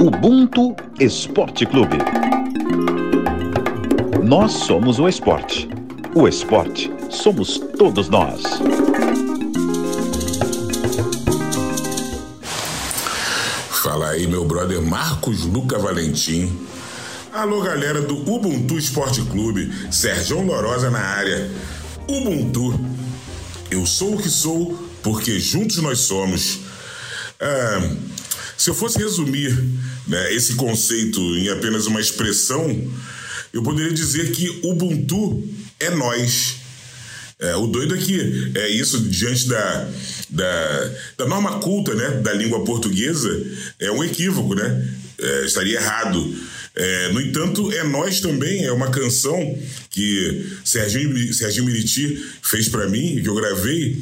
Ubuntu Esporte Clube. Nós somos o esporte. O esporte somos todos nós. Fala aí, meu brother Marcos Luca Valentim. Alô, galera do Ubuntu Esporte Clube, Sérgio Lorosa na área. Ubuntu. Eu sou o que sou porque juntos nós somos. Ah, se eu fosse resumir né, esse conceito em apenas uma expressão, eu poderia dizer que Ubuntu é nós. É, o doido é que é isso diante da, da, da, norma culta né, da língua portuguesa é um equívoco, né? É, estaria errado. É, no entanto, é nós também, é uma canção que Serginho, Serginho Miriti fez para mim, que eu gravei,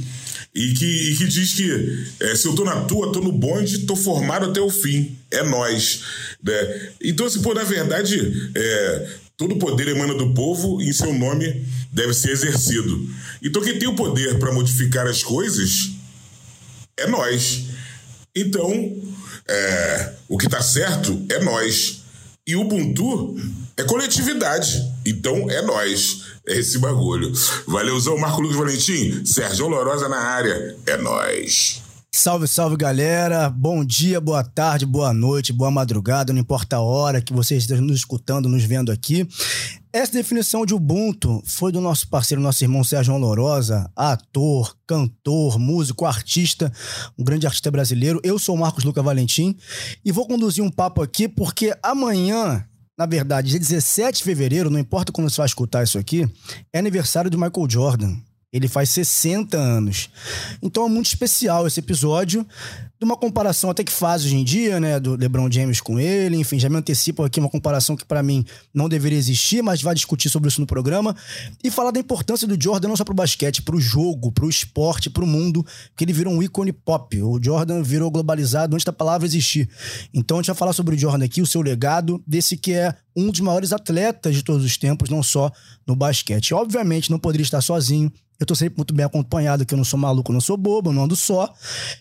e que, e que diz que é, se eu tô na tua, tô no bonde, tô formado até o fim. É nós. Né? Então, assim, pô, na verdade, é, todo poder emana do povo e em seu nome deve ser exercido. Então, quem tem o poder para modificar as coisas é nós. Então, é, o que tá certo é nós. E o Ubuntu é coletividade. Então, é nós. É esse bagulho. Valeuzão, Marco Lucas Valentim, Sérgio Lorosa na área. É nós. Salve, salve galera. Bom dia, boa tarde, boa noite, boa madrugada, não importa a hora que vocês estejam nos escutando, nos vendo aqui. Essa definição de Ubuntu foi do nosso parceiro, nosso irmão Sérgio Lorosa, ator, cantor, músico, artista, um grande artista brasileiro. Eu sou o Marcos Luca Valentim e vou conduzir um papo aqui porque amanhã na verdade, dia 17 de fevereiro, não importa quando você vai escutar isso aqui, é aniversário do Michael Jordan. Ele faz 60 anos. Então é muito especial esse episódio de uma comparação até que faz hoje em dia, né, do LeBron James com ele, enfim, já me antecipo aqui uma comparação que para mim não deveria existir, mas vai discutir sobre isso no programa e falar da importância do Jordan não só pro basquete, pro jogo, pro esporte, pro mundo, que ele virou um ícone pop. O Jordan virou globalizado antes da palavra existir. Então a gente vai falar sobre o Jordan aqui, o seu legado, desse que é um dos maiores atletas de todos os tempos, não só no basquete. Obviamente não poderia estar sozinho, eu tô sempre muito bem acompanhado, que eu não sou maluco, não sou bobo, não ando só.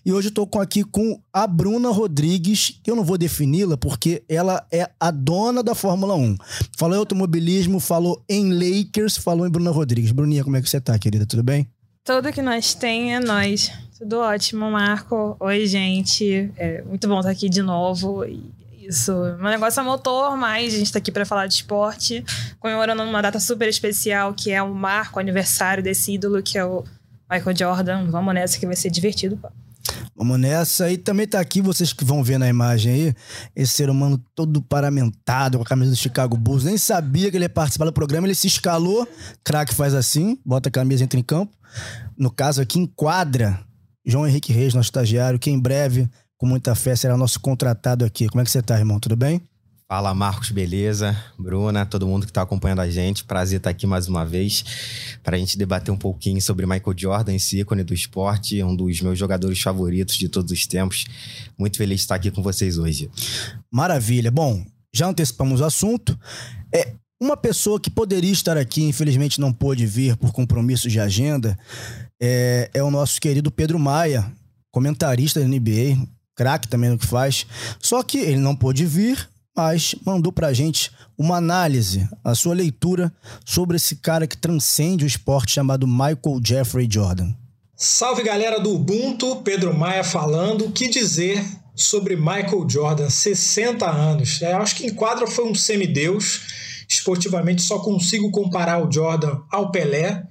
E hoje eu tô aqui com a Bruna Rodrigues, eu não vou defini-la porque ela é a dona da Fórmula 1. Falou em automobilismo, falou em Lakers, falou em Bruna Rodrigues. Bruninha, como é que você tá, querida? Tudo bem? Tudo que nós tem é nós. Tudo ótimo, Marco. Oi, gente. É muito bom estar aqui de novo. E isso. Meu negócio é motor, mas a gente tá aqui para falar de esporte, comemorando uma data super especial, que é o marco, o aniversário desse ídolo, que é o Michael Jordan. Vamos nessa que vai ser divertido, pô. Vamos nessa. E também tá aqui, vocês que vão ver na imagem aí, esse ser humano todo paramentado, com a camisa do Chicago Bulls. Nem sabia que ele ia participar do programa, ele se escalou. Craque faz assim, bota a camisa, entra em campo. No caso aqui, enquadra João Henrique Reis, nosso estagiário, que em breve com muita fé, será nosso contratado aqui. Como é que você tá, irmão? Tudo bem? Fala, Marcos, beleza? Bruna, todo mundo que está acompanhando a gente. Prazer estar aqui mais uma vez para a gente debater um pouquinho sobre Michael Jordan, esse ícone do esporte, um dos meus jogadores favoritos de todos os tempos. Muito feliz de estar aqui com vocês hoje. Maravilha. Bom, já antecipamos o assunto. É, uma pessoa que poderia estar aqui, infelizmente não pôde vir por compromissos de agenda, é, é o nosso querido Pedro Maia, comentarista da NBA, craque também no que faz. Só que ele não pôde vir, mas mandou pra gente uma análise, a sua leitura sobre esse cara que transcende o esporte chamado Michael Jeffrey Jordan. Salve galera do Ubuntu, Pedro Maia falando. O que dizer sobre Michael Jordan, 60 anos? É, acho que em quadra foi um semideus. Esportivamente só consigo comparar o Jordan ao Pelé.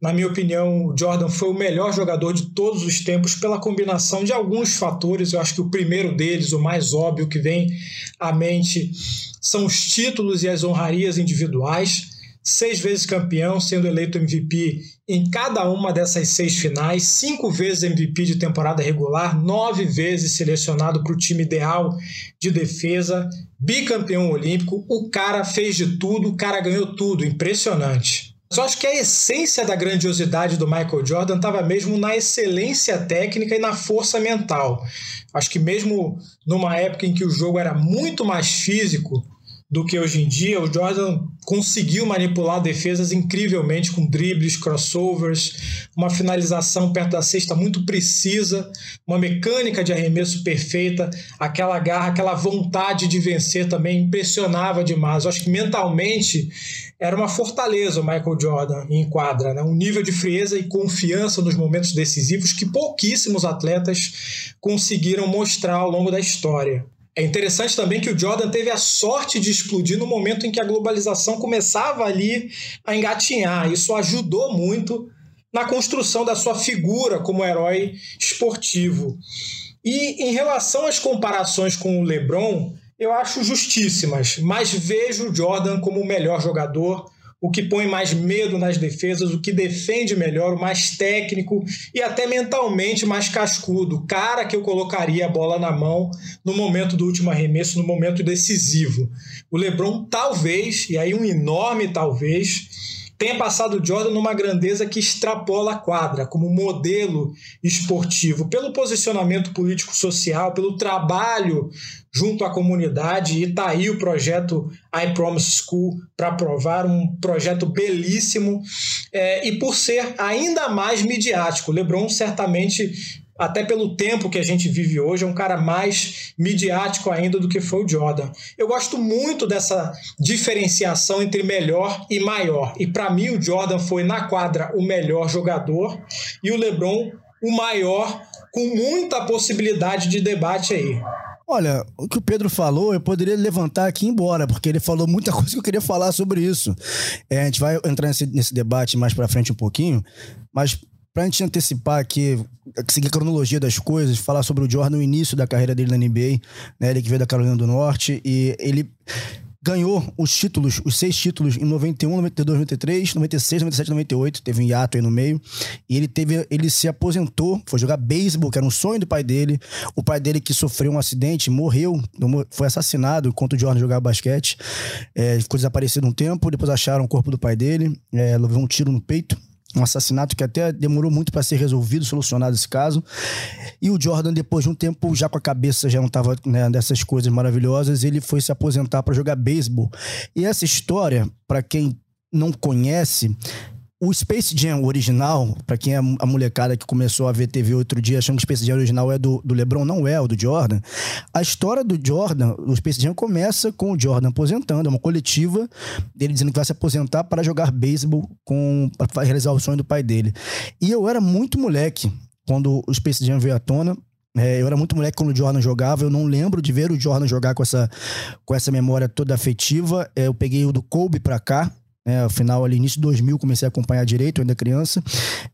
Na minha opinião, o Jordan foi o melhor jogador de todos os tempos pela combinação de alguns fatores. Eu acho que o primeiro deles, o mais óbvio que vem à mente, são os títulos e as honrarias individuais. Seis vezes campeão, sendo eleito MVP em cada uma dessas seis finais, cinco vezes MVP de temporada regular, nove vezes selecionado para o time ideal de defesa, bicampeão olímpico. O cara fez de tudo, o cara ganhou tudo, impressionante. Só acho que a essência da grandiosidade do Michael Jordan estava mesmo na excelência técnica e na força mental. Acho que mesmo numa época em que o jogo era muito mais físico, do que hoje em dia. O Jordan conseguiu manipular defesas incrivelmente com dribles, crossovers, uma finalização perto da cesta muito precisa, uma mecânica de arremesso perfeita, aquela garra, aquela vontade de vencer também impressionava demais. Eu acho que mentalmente era uma fortaleza o Michael Jordan em quadra, né? um nível de frieza e confiança nos momentos decisivos que pouquíssimos atletas conseguiram mostrar ao longo da história. É interessante também que o Jordan teve a sorte de explodir no momento em que a globalização começava ali a engatinhar. Isso ajudou muito na construção da sua figura como herói esportivo. E em relação às comparações com o LeBron, eu acho justíssimas, mas vejo o Jordan como o melhor jogador o que põe mais medo nas defesas, o que defende melhor, o mais técnico e até mentalmente mais cascudo, cara que eu colocaria a bola na mão no momento do último arremesso, no momento decisivo. O LeBron talvez, e aí um enorme talvez, tenha passado o Jordan numa grandeza que extrapola a quadra, como modelo esportivo, pelo posicionamento político-social, pelo trabalho junto à comunidade, e está aí o projeto I Promise School para provar, um projeto belíssimo, é, e por ser ainda mais midiático. LeBron certamente até pelo tempo que a gente vive hoje, é um cara mais midiático ainda do que foi o Jordan. Eu gosto muito dessa diferenciação entre melhor e maior. E para mim, o Jordan foi na quadra o melhor jogador e o LeBron o maior, com muita possibilidade de debate aí. Olha, o que o Pedro falou, eu poderia levantar aqui e ir embora, porque ele falou muita coisa que eu queria falar sobre isso. É, a gente vai entrar nesse, nesse debate mais para frente um pouquinho, mas Pra gente antecipar aqui, seguir a cronologia das coisas, falar sobre o Jordan no início da carreira dele na NBA, né? Ele que veio da Carolina do Norte e ele ganhou os títulos, os seis títulos em 91, 92, 93, 96, 97, 98, teve um hiato aí no meio. E ele teve, ele se aposentou, foi jogar beisebol, que era um sonho do pai dele. O pai dele que sofreu um acidente, morreu, foi assassinado enquanto o Jordan jogava basquete. É, ficou desaparecido um tempo, depois acharam o corpo do pai dele, é, levou um tiro no peito um assassinato que até demorou muito para ser resolvido, solucionado esse caso. E o Jordan, depois de um tempo, já com a cabeça já não estava né, dessas coisas maravilhosas, ele foi se aposentar para jogar beisebol. E essa história, para quem não conhece, o Space Jam original, para quem é a molecada que começou a ver TV outro dia achando que o Space Jam original é do, do LeBron, não é, é o do Jordan. A história do Jordan, o Space Jam começa com o Jordan aposentando, é uma coletiva dele dizendo que vai se aposentar para jogar beisebol para realizar o sonho do pai dele. E eu era muito moleque quando o Space Jam veio à tona. É, eu era muito moleque quando o Jordan jogava, eu não lembro de ver o Jordan jogar com essa, com essa memória toda afetiva. É, eu peguei o do Kobe pra cá, né? Afinal, ali início de 2000 comecei a acompanhar direito, ainda criança.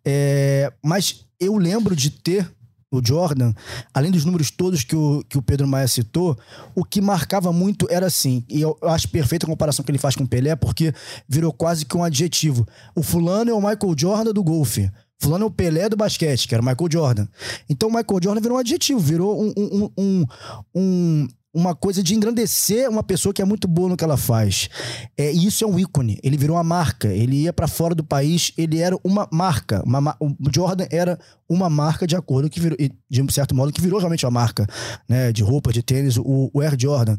É, mas eu lembro de ter o Jordan, além dos números todos que o, que o Pedro Maia citou, o que marcava muito era assim, e eu acho perfeita a comparação que ele faz com o Pelé, porque virou quase que um adjetivo. O fulano é o Michael Jordan do golfe. Fulano é o Pelé do basquete, que era o Michael Jordan. Então o Michael Jordan virou um adjetivo, virou um, um, um, um uma coisa de engrandecer uma pessoa que é muito boa no que ela faz. É, e isso é um ícone. Ele virou uma marca. Ele ia para fora do país, ele era uma marca. Uma, o Jordan era uma marca de acordo que virou, de um certo modo, que virou realmente uma marca, né? De roupa, de tênis, o, o Air Jordan.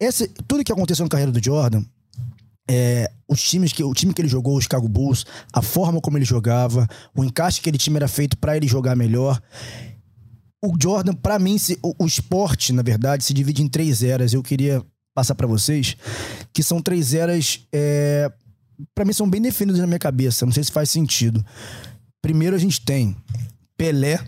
Esse, tudo que aconteceu na carreira do Jordan, é, os times que o time que ele jogou, o Chicago Bulls, a forma como ele jogava, o encaixe que aquele time era feito para ele jogar melhor o Jordan, para mim, se, o, o, esporte, na verdade, se divide em três eras. Eu queria passar para vocês que são três eras, é, para mim, são bem definidas na minha cabeça. Não sei se faz sentido. Primeiro, a gente tem Pelé,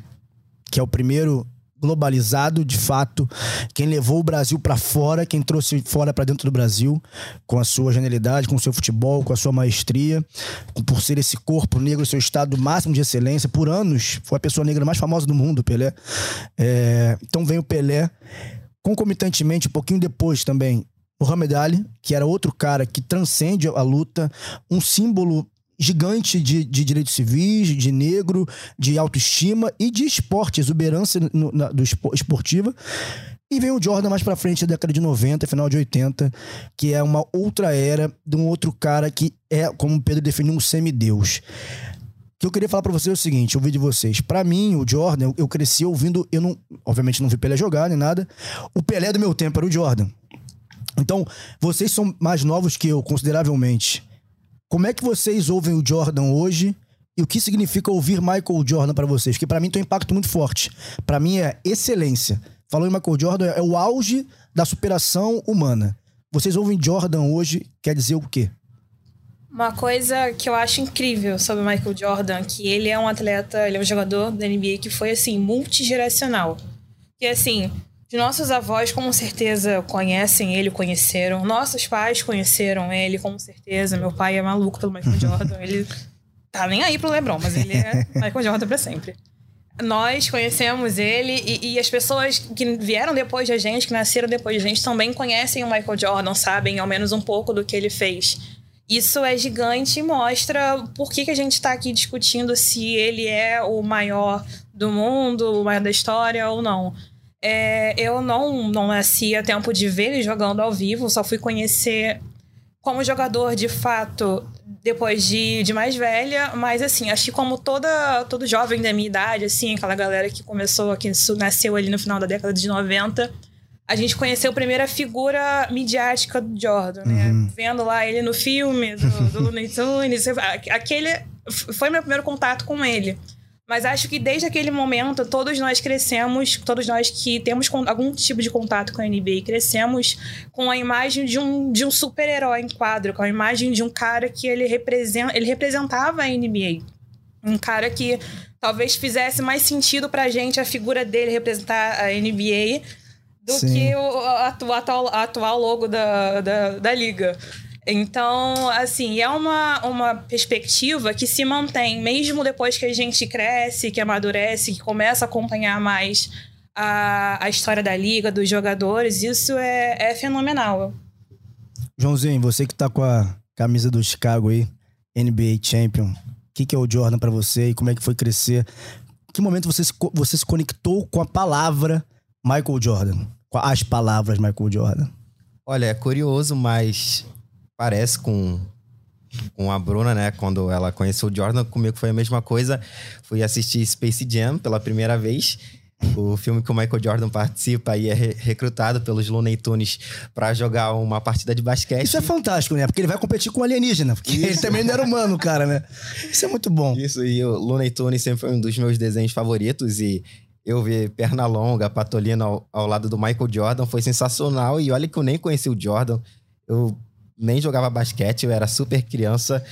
que é o primeiro globalizado, de fato, quem levou o Brasil para fora, quem trouxe fora para dentro do Brasil, com a sua genialidade, com o seu futebol, com a sua maestria, por ser esse corpo negro, seu estado máximo de excelência, por anos, foi a pessoa negra mais famosa do mundo, Pelé. É, então vem o Pelé, concomitantemente, um pouquinho depois também, o Ali, que era outro cara que transcende a luta, um símbolo gigante de, de direitos civis, de negro, de autoestima e de esporte, exuberância no, na, do esportiva. E vem o Jordan mais pra frente, da década de 90, final de 80, que é uma outra era de um outro cara que é, como o Pedro definiu, um semideus. O que eu queria falar para vocês é o seguinte, ouvir de vocês. Para mim, o Jordan, eu, cresci ouvindo, eu não, obviamente não vi Pelé jogar nem nada. O Pelé do meu tempo era o Jordan. Então, vocês são mais novos que eu, consideravelmente. Como é que vocês ouvem o Jordan hoje e o que significa ouvir Michael Jordan para vocês? Porque para mim tem um impacto muito forte. Para mim é excelência. Falou em Michael Jordan, é o auge da superação humana. Vocês ouvem Jordan hoje, quer dizer o quê? Uma coisa que eu acho incrível sobre o Michael Jordan, que ele é um atleta, ele é um jogador da NBA que foi assim multigeracional. Que assim, de nossos avós com certeza conhecem ele, conheceram. Nossos pais conheceram ele com certeza. Meu pai é maluco pelo Michael Jordan. Ele tá nem aí pro LeBron, mas ele é Michael Jordan para sempre. Nós conhecemos ele e, e, as pessoas que vieram depois da gente, que nasceram depois da gente, também conhecem o Michael Jordan, sabem ao menos um pouco do que ele fez. Isso é gigante e mostra por que, que a gente está aqui discutindo se ele é o maior do mundo, o maior da história ou não. É, eu não, não nasci a tempo de ver ele jogando ao vivo, só fui conhecer como jogador de fato depois de, de mais velha, mas assim, acho que como toda, todo jovem da minha idade, assim, aquela galera que começou, que nasceu ali no final da década de 90, a gente conheceu a primeira figura midiática do Jordan, né? Uhum. Vendo lá ele no filme do, do Looney Tunes, aquele foi meu primeiro contato com ele. Mas acho que desde aquele momento, todos nós crescemos, todos nós que temos algum tipo de contato com a NBA, crescemos com a imagem de um, de um super-herói em quadro, com a imagem de um cara que ele, representa, ele representava a NBA. Um cara que talvez fizesse mais sentido pra gente a figura dele representar a NBA do Sim. que o atual, atual logo da, da, da liga. Então, assim, é uma, uma perspectiva que se mantém, mesmo depois que a gente cresce, que amadurece, que começa a acompanhar mais a, a história da liga, dos jogadores, isso é, é fenomenal. Joãozinho, você que tá com a camisa do Chicago aí, NBA Champion, o que, que é o Jordan para você e como é que foi crescer? Em que momento você se, você se conectou com a palavra Michael Jordan? Com as palavras Michael Jordan? Olha, é curioso, mas parece com, com a Bruna, né? Quando ela conheceu o Jordan, comigo foi a mesma coisa. Fui assistir Space Jam pela primeira vez. O filme que o Michael Jordan participa e é recrutado pelos Looney Tunes para jogar uma partida de basquete. Isso é fantástico, né? Porque ele vai competir com o alienígena. Porque ele também não era humano, cara, né? Isso é muito bom. Isso, e o Looney Tunes sempre foi um dos meus desenhos favoritos. E eu ver perna longa, patolina ao, ao lado do Michael Jordan foi sensacional. E olha que eu nem conheci o Jordan. Eu nem jogava basquete, eu era super criança.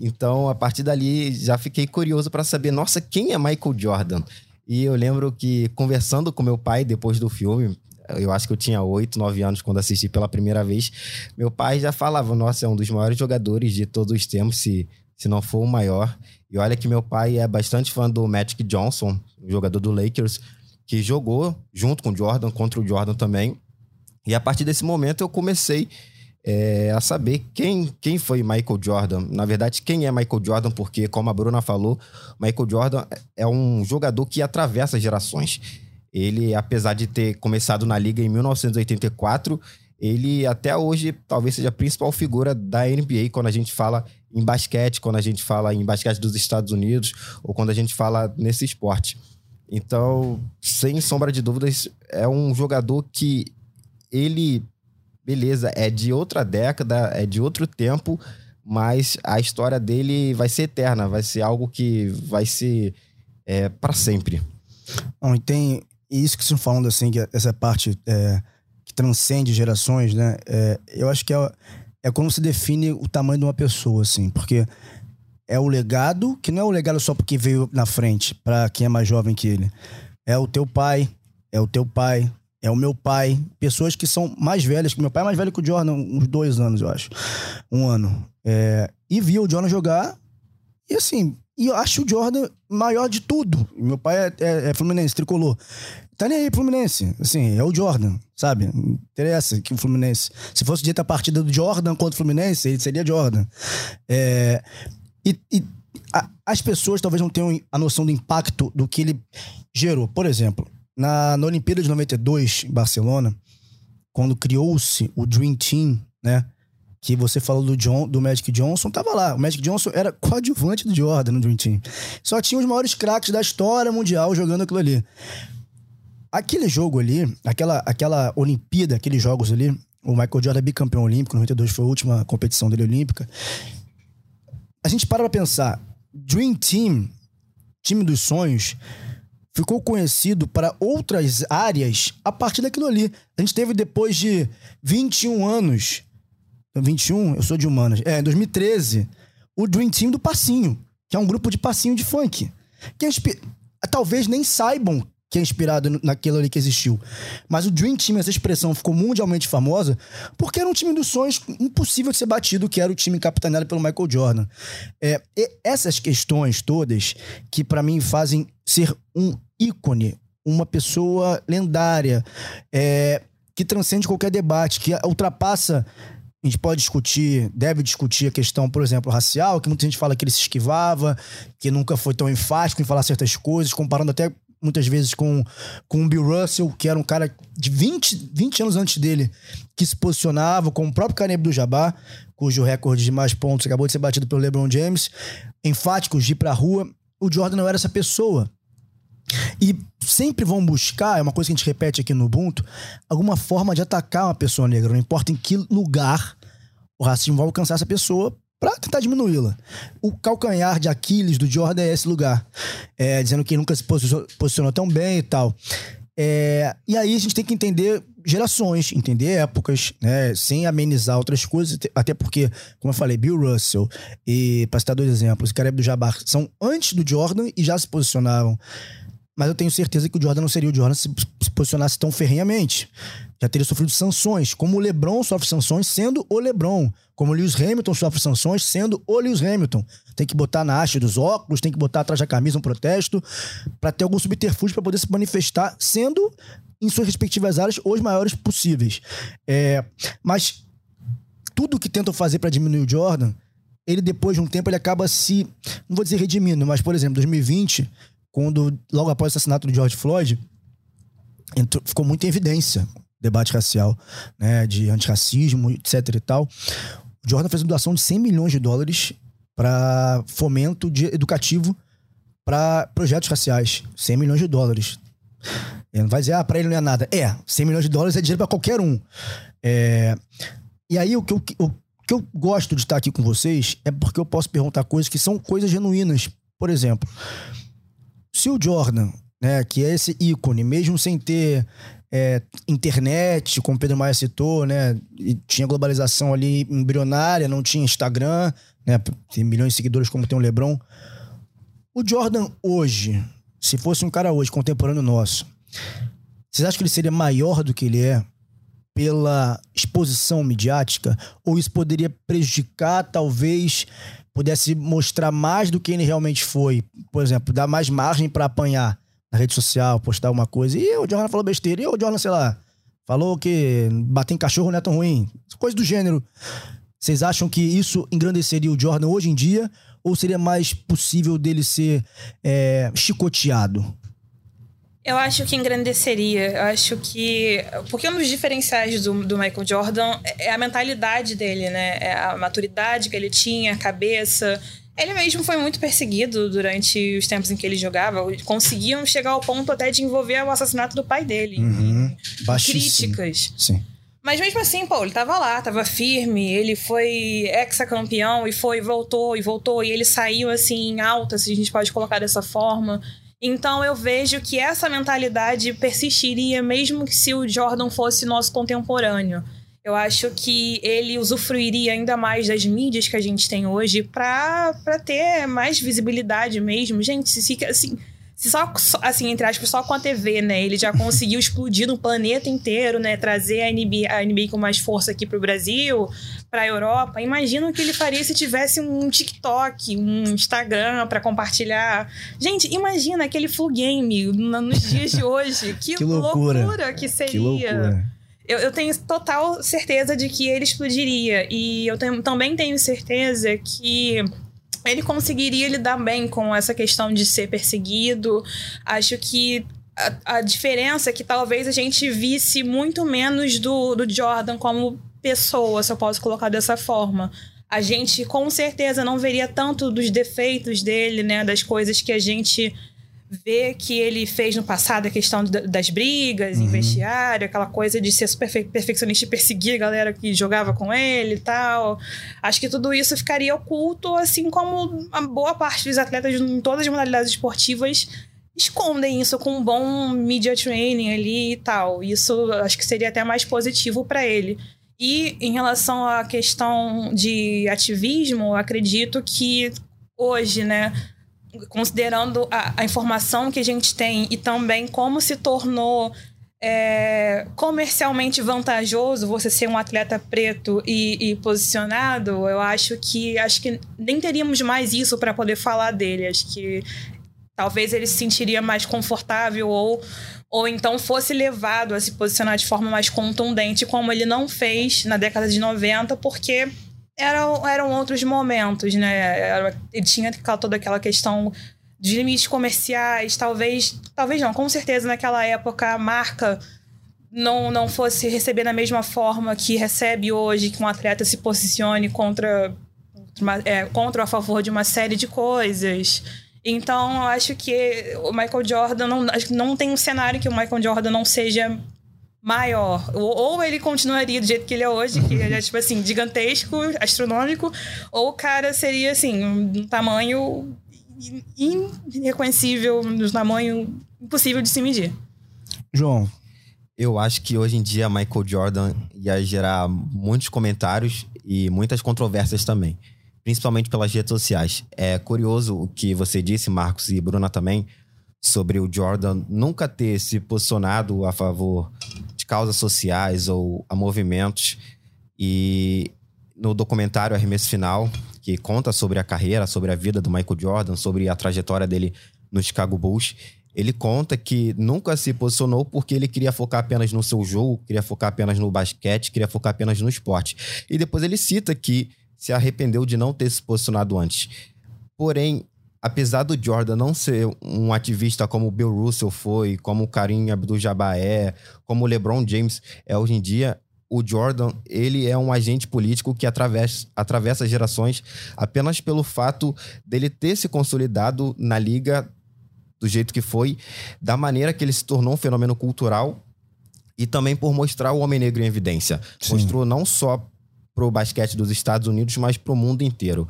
Então, a partir dali, já fiquei curioso para saber, nossa, quem é Michael Jordan? E eu lembro que, conversando com meu pai depois do filme, eu acho que eu tinha 8, 9 anos quando assisti pela primeira vez, meu pai já falava, nossa, é um dos maiores jogadores de todos os tempos, se, se não for o maior. E olha que meu pai é bastante fã do Magic Johnson, jogador do Lakers, que jogou junto com o Jordan, contra o Jordan também. E a partir desse momento eu comecei é, a saber quem, quem foi Michael Jordan. Na verdade, quem é Michael Jordan, porque, como a Bruna falou, Michael Jordan é um jogador que atravessa gerações. Ele, apesar de ter começado na liga em 1984, ele até hoje talvez seja a principal figura da NBA quando a gente fala em basquete, quando a gente fala em basquete dos Estados Unidos ou quando a gente fala nesse esporte. Então, sem sombra de dúvidas, é um jogador que ele beleza, é de outra década, é de outro tempo, mas a história dele vai ser eterna, vai ser algo que vai ser é, para sempre. Bom, e tem isso que estão falando, assim, que essa parte é, que transcende gerações, né? É, eu acho que é, é como se define o tamanho de uma pessoa, assim, porque é o legado, que não é o legado só porque veio na frente, para quem é mais jovem que ele. É o teu pai, é o teu pai, é o meu pai, pessoas que são mais velhas, que meu pai é mais velho que o Jordan, uns dois anos, eu acho. Um ano. É, e via o Jordan jogar, e assim, e eu acho o Jordan maior de tudo. Meu pai é, é, é Fluminense, tricolor. Tá nem aí, Fluminense. Assim, é o Jordan, sabe? Não interessa que o Fluminense. Se fosse dita a partida do Jordan contra o Fluminense, ele seria Jordan. É, e, e as pessoas talvez não tenham a noção do impacto do que ele gerou. Por exemplo, na, na Olimpíada de 92, em Barcelona, quando criou-se o Dream Team, né? Que você falou do, John, do Magic Johnson, tava lá. O Magic Johnson era coadjuvante do Jordan no Dream Team. Só tinha os maiores craques da história mundial jogando aquilo ali. Aquele jogo ali, aquela, aquela Olimpíada, aqueles jogos ali, O Michael Jordan é bicampeão olímpico, 92 foi a última competição dele olímpica. A gente para pra pensar, Dream Team, time dos sonhos, ficou conhecido para outras áreas a partir daquilo ali. A gente teve depois de 21 anos, 21, eu sou de humanas, é, em 2013, o Dream Team do Passinho, que é um grupo de passinho de funk. Que é inspi- talvez nem saibam que é inspirado naquilo ali que existiu. Mas o Dream Team, essa expressão, ficou mundialmente famosa porque era um time dos sonhos impossível de ser batido, que era o time capitaneado pelo Michael Jordan. É, essas questões todas que para mim fazem ser um ícone, uma pessoa lendária, é, que transcende qualquer debate, que ultrapassa a gente pode discutir, deve discutir a questão, por exemplo, racial, que muita gente fala que ele se esquivava, que nunca foi tão enfático em falar certas coisas, comparando até muitas vezes com, com o Bill Russell, que era um cara de 20, 20 anos antes dele, que se posicionava, com o próprio Kareem Abdul-Jabbar, cujo recorde de mais pontos acabou de ser batido pelo LeBron James, enfáticos de ir pra rua. O Jordan não era essa pessoa. E sempre vão buscar, é uma coisa que a gente repete aqui no Ubuntu, alguma forma de atacar uma pessoa negra, não importa em que lugar o racismo vai alcançar essa pessoa para tentar diminuí-la. O calcanhar de Aquiles do Jordan é esse lugar, é, dizendo que nunca se posicionou, tão bem e tal. É, e aí a gente tem que entender gerações, entender épocas, né, sem amenizar outras coisas, até porque, como eu falei, Bill Russell e, para citar dois exemplos, Kareem do Jabbar são antes do Jordan e já se posicionavam mas eu tenho certeza que o Jordan não seria o Jordan se, se posicionasse tão ferrenhamente. Já teria sofrido sanções, como o LeBron sofre sanções sendo o LeBron, como o Lewis Hamilton sofre sanções sendo o Lewis Hamilton. Tem que botar na haste dos óculos, tem que botar atrás da camisa um protesto, para ter algum subterfúgio para poder se manifestar, sendo em suas respectivas áreas os maiores possíveis. É, mas tudo que tentam fazer para diminuir o Jordan, ele depois de um tempo ele acaba se, não vou dizer redimindo, mas por exemplo, 2020 quando, logo após o assassinato do George Floyd, entrou, ficou muito em evidência o debate racial, né, de antirracismo, etc e tal. O Jordan fez uma doação de 100 milhões de dólares para fomento de, educativo para projetos raciais. 100 milhões de dólares. Ele não vai dizer, ah, para ele não é nada. É, 100 milhões de dólares é dinheiro para qualquer um. É, e aí, o que, eu, o que eu gosto de estar aqui com vocês é porque eu posso perguntar coisas que são coisas genuínas. Por exemplo, se o Jordan, né, que é esse ícone, mesmo sem ter é, internet, como o Pedro Maia citou, né, tinha globalização ali embrionária, não tinha Instagram, né, tem milhões de seguidores como tem o LeBron. O Jordan hoje, se fosse um cara hoje, contemporâneo nosso, vocês acham que ele seria maior do que ele é pela exposição midiática? Ou isso poderia prejudicar, talvez, pudesse mostrar mais do que ele realmente foi. Por exemplo, dar mais margem para apanhar na rede social, postar uma coisa. E o Jordan falou besteira. E o Jordan, sei lá, falou que bater em cachorro não é tão ruim. Coisa do gênero. Vocês acham que isso engrandeceria o Jordan hoje em dia? Ou seria mais possível dele ser é, chicoteado? Eu acho que engrandeceria. Eu acho que. Porque um dos diferenciais do, do Michael Jordan é a mentalidade dele, né? É a maturidade que ele tinha, a cabeça. Ele mesmo foi muito perseguido durante os tempos em que ele jogava. Conseguiam chegar ao ponto até de envolver o assassinato do pai dele. Uhum. Críticas. Sim. Mas mesmo assim, pô, ele tava lá, tava firme, ele foi ex-campeão e foi, voltou e voltou, e ele saiu assim em alta, se a gente pode colocar dessa forma. Então eu vejo que essa mentalidade persistiria mesmo que se o Jordan fosse nosso contemporâneo. Eu acho que ele usufruiria ainda mais das mídias que a gente tem hoje para ter mais visibilidade mesmo. Gente, se fica assim, só, assim, entre aspas, só com a TV, né? Ele já conseguiu explodir no planeta inteiro, né? Trazer a NBA, a NBA com mais força aqui pro Brasil, pra Europa. Imagina o que ele faria se tivesse um TikTok, um Instagram para compartilhar. Gente, imagina aquele full game nos dias de hoje. Que, que loucura. loucura. que seria. Que loucura. Eu, eu, tenho total certeza de que ele explodiria. E eu tenho, também tenho certeza que ele conseguiria lidar bem com essa questão de ser perseguido. Acho que a, a, diferença é que talvez a gente visse muito menos do, do Jordan como pessoa, se eu posso colocar dessa forma. A gente com certeza não veria tanto dos defeitos dele, né? Das coisas que a gente ver que ele fez no passado a questão das brigas uhum. em vestiário, aquela coisa de ser super perfeccionista e perseguir a galera que jogava com ele e tal. Acho que tudo isso ficaria oculto, assim como a boa parte dos atletas em todas as modalidades esportivas escondem isso com um bom media training ali e tal. Isso acho que seria até mais positivo para ele. E em relação à questão de ativismo, acredito que hoje, né, considerando a, a, informação que a gente tem e também como se tornou é, comercialmente vantajoso você ser um atleta preto e, e, posicionado, eu acho que acho que nem teríamos mais isso para poder falar dele. Acho que talvez ele se sentiria mais confortável ou ou então fosse levado a se posicionar de forma mais contundente, como ele não fez na década de 90, porque eram, eram outros momentos, né? Era, ele tinha toda aquela questão de limites comerciais, talvez, talvez não, com certeza naquela época a marca não, não fosse receber da mesma forma que recebe hoje, que um atleta se posicione contra, é, contra ou a favor de uma série de coisas. Então, eu acho que o Michael Jordan não, não tem um cenário que o Michael Jordan não seja maior. Ou ele continuaria do jeito que ele é hoje, que ele é, tipo assim, gigantesco, astronômico, ou o cara seria, assim, um tamanho irreconhecível, um tamanho impossível de se medir. João. Eu acho que hoje em dia Michael Jordan ia gerar muitos comentários e muitas controvérsias também, principalmente pelas redes sociais. É curioso o que você disse, Marcos e Bruna também, sobre o Jordan nunca ter se posicionado a favor causas sociais ou a movimentos. E no documentário Arremesso Final, que conta sobre a carreira, sobre a vida do Michael Jordan, sobre a trajetória dele no Chicago Bulls, ele conta que nunca se posicionou porque ele queria focar apenas no seu jogo, queria focar apenas no basquete, queria focar apenas no esporte. E depois ele cita que se arrependeu de não ter se posicionado antes. Porém, apesar do Jordan não ser um ativista como o Bill Russell foi, como o Karim Abdul-Jabbar é, como o LeBron James é hoje em dia, o Jordan, ele é um agente político que atravessa, atravessa gerações apenas pelo fato dele ter se consolidado na liga do jeito que foi, da maneira que ele se tornou um fenômeno cultural e também por mostrar o homem negro em evidência. Sim. Mostrou não só pro basquete dos Estados Unidos, mas pro mundo inteiro.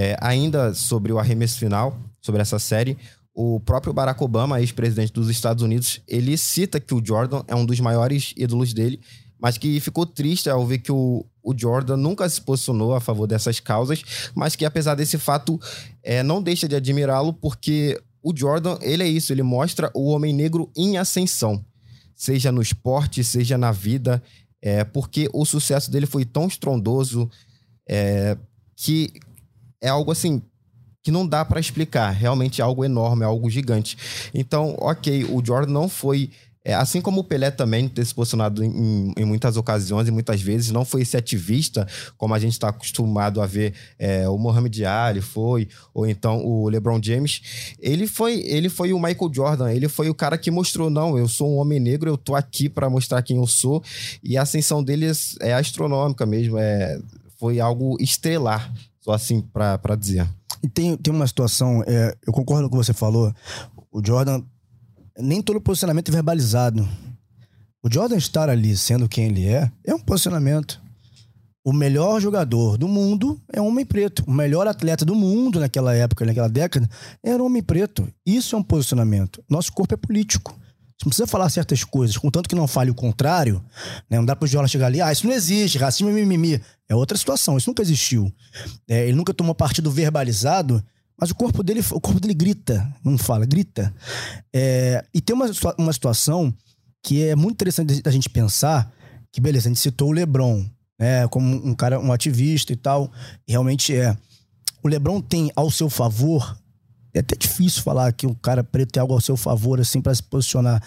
É, ainda sobre o arremesso final, sobre essa série, o próprio Barack Obama, ex-presidente dos Estados Unidos, ele cita que o Jordan é um dos maiores ídolos dele, mas que ficou triste ao ver que o, o Jordan nunca se posicionou a favor dessas causas, mas que apesar desse fato é, não deixa de admirá-lo porque o Jordan, ele é isso, ele mostra o homem negro em ascensão, seja no esporte, seja na vida, é, porque o sucesso dele foi tão estrondoso é, que é algo assim que não dá para explicar. Realmente é algo enorme, é algo gigante. Então, ok, o Jordan não foi. É, assim como o Pelé também ter se posicionado em, em, muitas ocasiões e muitas vezes, não foi esse ativista, como a gente está acostumado a ver é, o Mohamed Ali foi, ou então o LeBron James. Ele foi, ele foi o Michael Jordan, ele foi o cara que mostrou: não, eu sou um homem negro, eu tô aqui para mostrar quem eu sou. E a ascensão deles é astronômica mesmo, é, foi algo estrelar. Só assim para dizer. E tem, tem uma situação, é, eu concordo com o que você falou. O Jordan, nem todo posicionamento é verbalizado. O Jordan estar ali sendo quem ele é, é um posicionamento. O melhor jogador do mundo é um homem preto. O melhor atleta do mundo naquela época, naquela década, era um homem preto. Isso é um posicionamento. Nosso corpo é político. Você não precisa falar certas coisas, contanto que não fale o contrário, né? Não dá pro Jola chegar ali, ah, isso não existe, racismo é mimimi. É outra situação, isso nunca existiu. É, ele nunca tomou partido verbalizado, mas o corpo dele, o corpo dele grita, não fala, grita. É, e tem uma, uma situação que é muito interessante da gente pensar, que beleza, a gente citou o LeBron, né, como um cara, um ativista e tal, e realmente é. O LeBron tem ao seu favor é até difícil falar que o cara preto tem algo ao seu favor, assim, para se posicionar.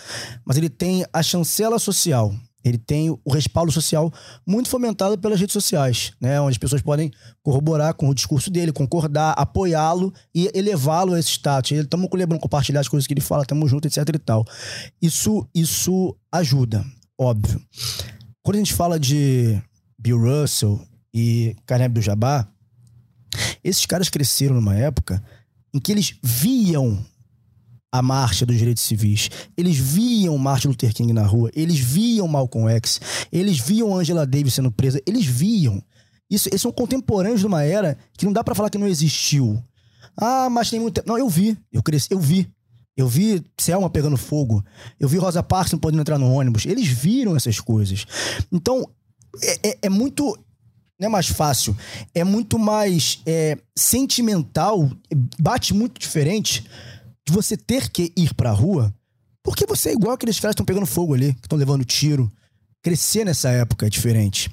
Mas ele tem a chancela social. Ele tem o respaldo social muito fomentado pelas redes sociais, né? Onde as pessoas podem corroborar com o discurso dele, concordar, apoiá-lo e elevá-lo a esse status. Estamos com o Lebron compartilhar as coisas que ele fala, estamos juntos, etc e tal. Isso, isso ajuda, óbvio. Quando a gente fala de Bill Russell e Kareem Abdul-Jabbar, esses caras cresceram numa época em que eles viam a marcha dos direitos civis. Eles viam Martin Luther King na rua, eles viam Malcolm X, eles viam Angela Davis sendo presa, eles viam. Isso, eles são contemporâneos de uma era que não dá para falar que não existiu. Ah, mas tem muito tempo. Não, eu vi, eu cresci, eu vi. Eu vi Selma pegando fogo. Eu vi Rosa Parks não podendo entrar no ônibus. Eles viram essas coisas. Então, é, é, é muito. Não é mais fácil. É muito mais é, sentimental. Bate muito diferente de você ter que ir pra rua. Porque você é igual aqueles caras que estão pegando fogo ali, que estão levando tiro. Crescer nessa época é diferente.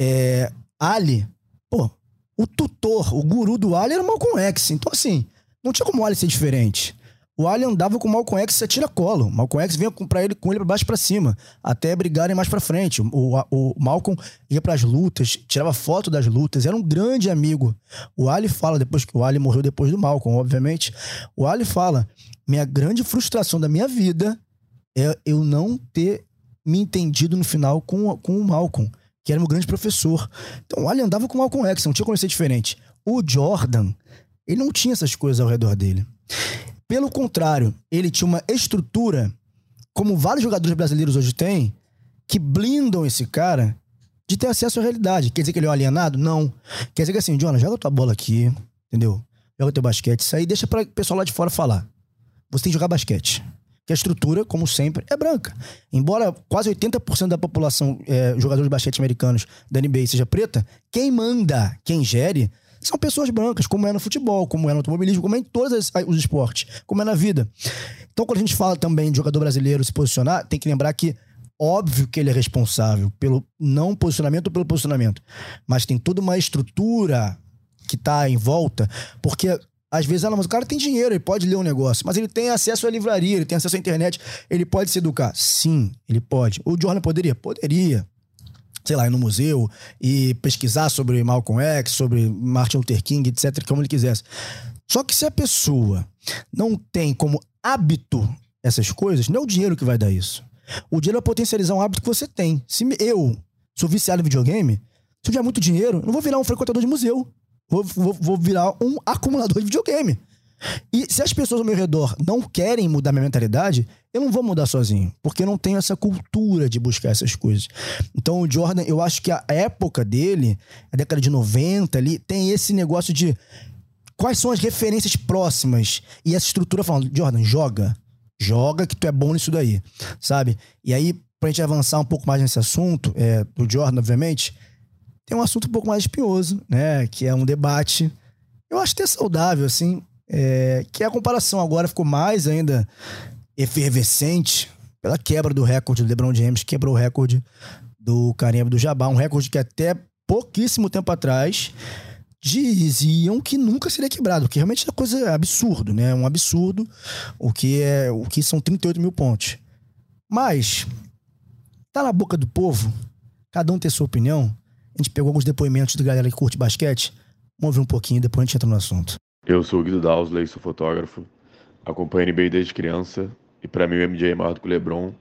É, Ali, pô, o tutor, o guru do Ali era o Malcolm X. Então, assim, não tinha como o Ali ser diferente. O Ali andava com o Malcolm X e tira colo. O Malcolm X vinha com, pra ele, com ele pra baixo para cima, até brigarem mais para frente. O, o, o Malcolm ia para as lutas, tirava foto das lutas, era um grande amigo. O Ali fala, depois que o Ali morreu depois do Malcolm, obviamente, o Ali fala: minha grande frustração da minha vida é eu não ter me entendido no final com, com o Malcolm, que era meu grande professor. Então o Ali andava com o Malcolm X, não tinha como ser diferente. O Jordan, ele não tinha essas coisas ao redor dele. Pelo contrário, ele tinha uma estrutura, como vários jogadores brasileiros hoje têm, que blindam esse cara de ter acesso à realidade. Quer dizer que ele é um alienado? Não. Quer dizer que assim, Jonas, joga tua bola aqui, entendeu? Joga teu basquete, isso aí deixa para o pessoal lá de fora falar. Você tem que jogar basquete. Que a estrutura, como sempre, é branca. Embora quase 80% da população, é, jogadores de basquete americanos da NBA seja preta, quem manda, quem gere, são pessoas brancas, como é no futebol, como é no automobilismo, como é em todos os esportes, como é na vida. Então, quando a gente fala também de jogador brasileiro se posicionar, tem que lembrar que óbvio que ele é responsável pelo não posicionamento ou pelo posicionamento, mas tem toda uma estrutura que tá em volta, porque às vezes, ah, mas o cara tem dinheiro, ele pode ler um negócio, mas ele tem acesso à livraria, ele tem acesso à internet, ele pode se educar. Sim, ele pode. O Jordan poderia? Poderia sei lá, ir no museu e pesquisar sobre Malcolm X, sobre Martin Luther King, etc., como ele quisesse. Só que se a pessoa não tem como hábito essas coisas, não é o dinheiro que vai dar isso. O dinheiro vai potencializar um hábito que você tem. Se eu sou viciado em videogame, se eu tiver muito dinheiro, não vou virar um frequentador de museu. Vou, vou, vou virar um acumulador de videogame. E se as pessoas ao meu redor não querem mudar minha mentalidade, eu não vou mudar sozinho, porque eu não tenho essa cultura de buscar essas coisas. Então o Jordan, eu acho que a época dele, a década de 90 ali, tem esse negócio de quais são as referências próximas e essa estrutura falando, Jordan, joga, joga que tu é bom nisso daí, sabe? E aí, pra gente avançar um pouco mais nesse assunto, é, do Jordan, obviamente, tem um assunto um pouco mais espinhoso, né? Que é um debate, eu acho até saudável, assim, é, que a comparação agora ficou mais ainda efervescente pela quebra do recorde do LeBron James, quebrou o recorde do Kareem do Jabbar, um recorde que até pouquíssimo tempo atrás diziam que nunca seria quebrado, que realmente é coisa absurdo, né? Um absurdo o que é o que são 38 mil pontos. Mas tá na boca do povo, cada um tem sua opinião. A gente pegou alguns depoimentos da galera que curte basquete. Vamos ver um pouquinho, depois a gente entra no assunto. Eu sou o Guido Dowsley, sou fotógrafo. Acompanho a NBA desde criança e para mim o MJ é maior do que o LeBron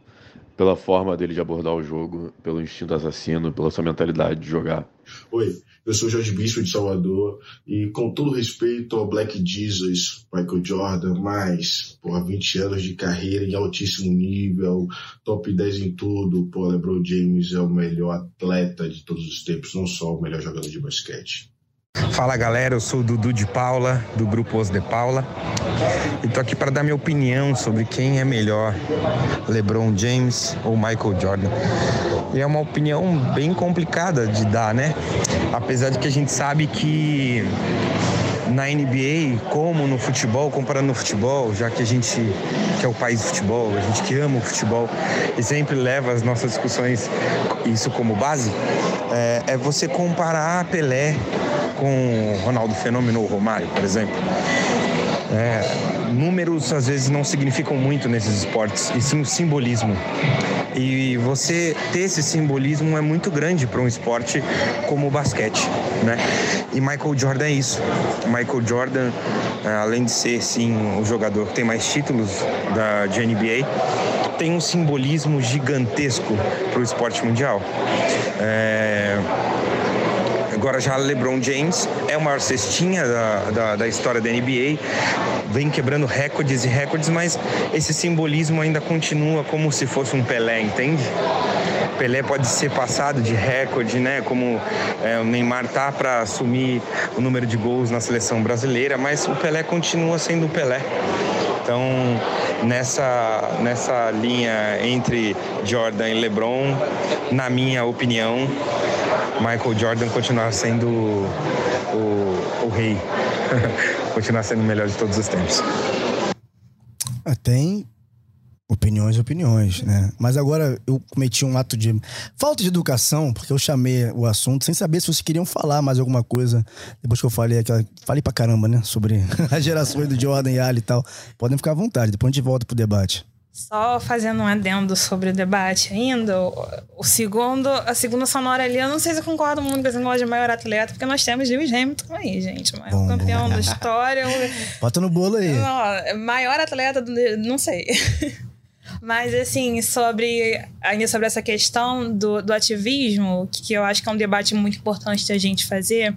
pela forma dele de abordar o jogo, pelo instinto assassino, pela sua mentalidade de jogar. Oi, eu sou Jorge Bispo de Salvador e com todo respeito ao Black Jesus, Michael Jordan, mais, porra, 20 anos de carreira em altíssimo nível, top 10 em tudo, pô, LeBron James é o melhor atleta de todos os tempos, não só o melhor jogador de basquete. Fala galera, eu sou o Dudu de Paula, do grupo Os de Paula, e tô aqui para dar minha opinião sobre quem é melhor, LeBron James ou Michael Jordan. E é uma opinião bem complicada de dar, né? Apesar de que a gente sabe que na NBA, como no futebol, comparando no futebol, já que a gente que é o país do futebol, a gente que ama o futebol e sempre leva as nossas discussões isso como base, é, é você comparar Pelé com Ronaldo Fenômeno ou Romário, por exemplo. É, números às vezes não significam muito nesses esportes, e sim o simbolismo. E você ter esse simbolismo é muito grande para um esporte como o basquete, né? E Michael Jordan é isso. Michael Jordan, é, além de ser sim o jogador que tem mais títulos da de NBA, tem um simbolismo gigantesco para o esporte mundial. É Agora já LeBron James é o maior cestinha da, da, da, história da NBA, vem quebrando recordes e recordes, mas esse simbolismo ainda continua como se fosse um Pelé, entende? Pelé pode ser passado de recorde, né? Como é, o Neymar tá para assumir o número de gols na seleção brasileira, mas o Pelé continua sendo o Pelé. Então, nessa, nessa linha entre Jordan e LeBron, na minha opinião, Michael Jordan continuar sendo o, o rei, continuar sendo o melhor de todos os tempos. Ah, tem opiniões opiniões, né? Mas agora eu cometi um ato de falta de educação, porque eu chamei o assunto sem saber se vocês queriam falar mais alguma coisa. Depois que eu falei aquela. Falei pra caramba, né? Sobre as gerações do Jordan e Ali e tal. Podem ficar à vontade, depois a gente volta pro debate. Só fazendo um adendo sobre o debate ainda, o, segundo, a segunda sonora ali, eu não sei se eu concordo muito com esse negócio de maior atleta, porque nós temos Lewis Hamilton aí, gente. Maior Bom, campeão da história. Bota no bolo aí. Não, maior atleta, do- não sei. Mas, assim, sobre ainda sobre essa questão do, do ativismo, que eu acho que é um debate muito importante da gente fazer,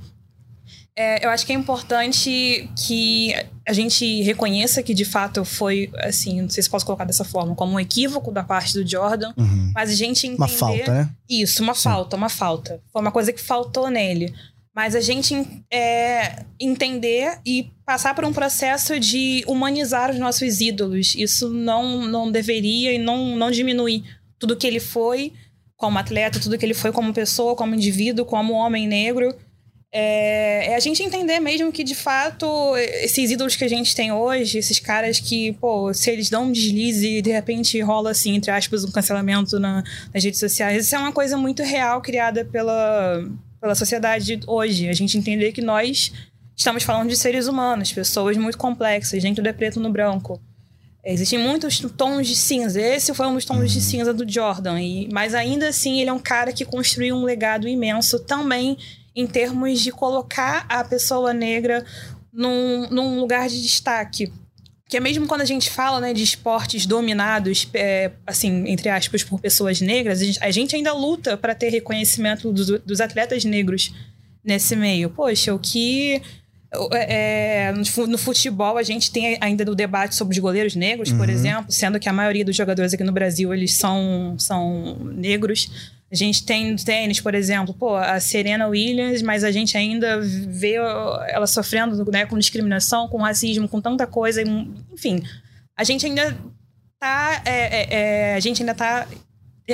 é, eu acho que é importante que a gente reconheça que, de fato, foi, assim, não sei se posso colocar dessa forma, como um equívoco da parte do Jordan, Uhum. mas a gente entender... Uma falta, né? Isso, uma Sim. falta, uma falta. Foi uma coisa que faltou nele. Mas a gente é, entender e passar por um processo de humanizar os nossos ídolos. Isso não, não deveria e não, não diminuir tudo que ele foi como atleta, tudo que ele foi como pessoa, como indivíduo, como homem negro. É, é a gente entender mesmo que, de fato, esses ídolos que a gente tem hoje, esses caras que, pô, se eles dão um deslize e de repente rola, assim, entre aspas, um cancelamento na, nas redes sociais, isso é uma coisa muito real criada pela, pela sociedade hoje. A gente entender que nós estamos falando de seres humanos, pessoas muito complexas, nem tudo é preto no branco. Existem muitos tons de cinza. Esse foi um dos tons de cinza do Jordan. E, mas ainda assim, ele é um cara que construiu um legado imenso também em termos de colocar a pessoa negra num, num lugar de destaque. Que mesmo quando a gente fala né, de esportes dominados, é, assim, entre aspas, por pessoas negras, a gente, ainda luta para ter reconhecimento dos, dos atletas negros nesse meio. Poxa, o que é, no fu- no futebol a gente tem ainda o debate sobre os goleiros negros, por exemplo, sendo que a maioria dos jogadores aqui no Brasil eles são, são negros. A gente tem no tênis, por exemplo, pô, a Serena Williams, mas a gente ainda vê ela sofrendo né, com discriminação, com racismo, com tanta coisa, enfim. A gente ainda tá, é, é, é, a gente ainda tá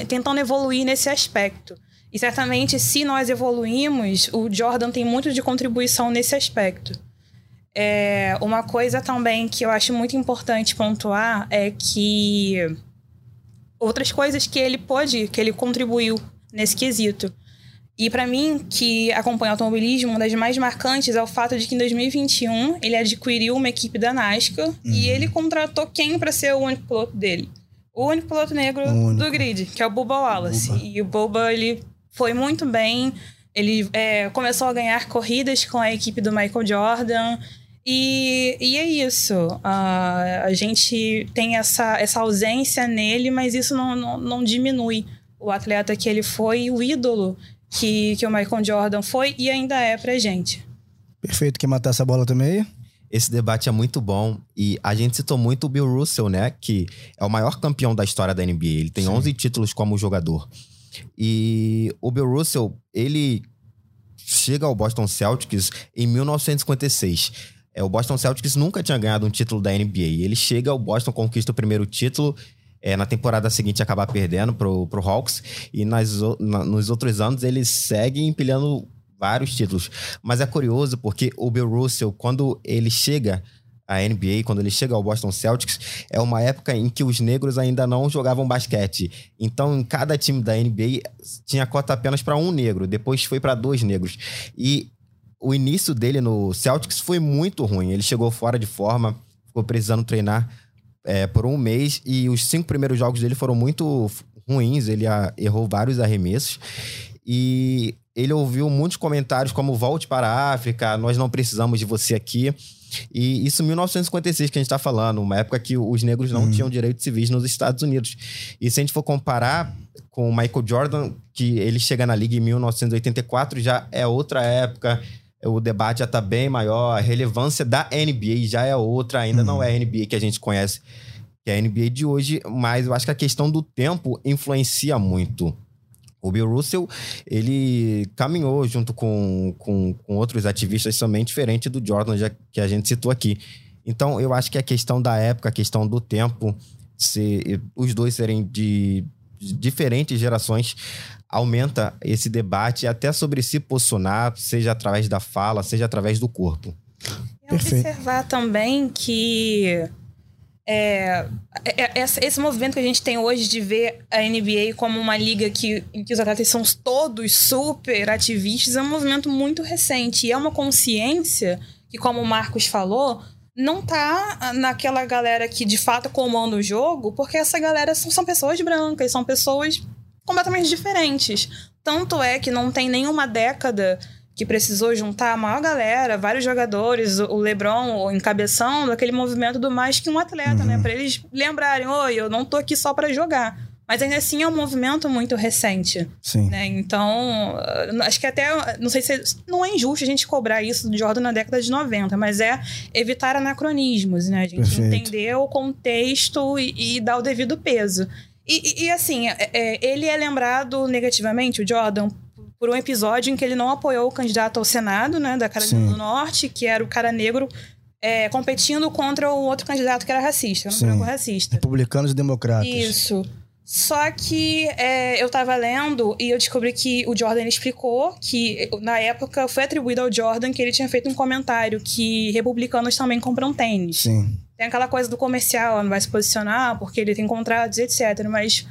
tentando evoluir nesse aspecto. E certamente, se nós evoluímos, o Jordan tem muito de contribuição nesse aspecto. É, uma coisa também que eu acho muito importante pontuar é que outras coisas que ele pôde, que ele contribuiu nesse quesito. E para mim, que acompanha o automobilismo, uma das mais marcantes é o fato de que em 2021 ele adquiriu uma equipe da NASCAR e ele contratou quem para ser o único piloto dele? O único piloto negro único. do grid, que é o Bubba Wallace. Bubba. E o Bubba, ele foi muito bem. Ele é, começou a ganhar corridas com a equipe do Michael Jordan. E, e é isso. Ah, a gente tem essa, essa ausência nele, mas isso não, não, não diminui o atleta que ele foi, o ídolo que, que o Michael Jordan foi e ainda é pra gente. Perfeito. Quer matar essa bola também? Esse debate é muito bom e a gente citou muito o Bill Russell, né? Que é o maior campeão da história da NBA. Ele tem 11 títulos como jogador. E o Bill Russell, ele chega ao Boston Celtics em 1956. É, o Boston Celtics nunca tinha ganhado um título da NBA. Ele chega ao Boston, conquista o primeiro título. É, na temporada seguinte acaba perdendo pro, pro Hawks. E nas, o- na- nos outros anos ele segue empilhando vários títulos. Mas é curioso porque o Bill Russell, quando ele chega à NBA, quando ele chega ao Boston Celtics, é uma época em que os negros ainda não jogavam basquete. Então, em cada time da NBA tinha cota apenas para um negro, depois foi para dois negros. E o início dele no Celtics foi muito ruim. Ele chegou fora de forma, ficou precisando treinar é, por um mês e os cinco primeiros jogos dele foram muito ruins. Ele ah, errou vários arremessos e ele ouviu muitos comentários como volte para a África, nós não precisamos de você aqui. E isso em 1956 que a gente está falando, uma época que os negros não tinham direitos civis nos Estados Unidos. E se a gente for comparar com o Michael Jordan, que ele chega na liga em 1984, já é outra época, o debate já tá bem maior, a relevância da NBA já é outra, ainda uhum. não é a NBA que a gente conhece, que é a NBA de hoje, mas eu acho que a questão do tempo influencia muito. O Bill Russell, ele caminhou junto com, com, com outros ativistas também diferente do Jordan, já que a gente citou aqui. Então, eu acho que a questão da época, a questão do tempo, se os dois serem de diferentes gerações, aumenta esse debate até sobre se posicionar, seja através da fala, seja através do corpo. E observar também que é, é, é esse movimento que a gente tem hoje de ver a NBA como uma liga que, em que os atletas são todos super ativistas é um movimento muito recente. E é uma consciência que, como o Marcos falou, não tá naquela galera que de fato comanda o jogo, porque essa galera são, são pessoas brancas, são pessoas completamente diferentes. Tanto é que não tem nenhuma década que precisou juntar a maior galera, vários jogadores, o LeBron encabeçando aquele movimento do mais que um atleta, né? uhum. né? Para eles lembrarem, oi, eu não tô aqui só para jogar. Mas ainda assim é um movimento muito recente. Sim. Né? Então, acho que até. Não sei se. Não é injusto a gente cobrar isso do Jordan na década de 90, mas é evitar anacronismos, né? A gente Perfeito. entender o contexto e, e dar o devido peso. E, e, e assim, é, é, ele é lembrado negativamente, o Jordan, por um episódio em que ele não apoiou o candidato ao Senado, né, da Carolina Sim. do Norte, que era o cara negro é, competindo contra o outro candidato que era racista, um branco racista. Republicanos e democratas. Isso. Só que é, eu tava lendo e eu descobri que o Jordan explicou que, na época, foi atribuído ao Jordan que ele tinha feito um comentário que republicanos também compram tênis. Sim. Tem aquela coisa do comercial, não vai se posicionar porque ele tem contratos, etc. Mas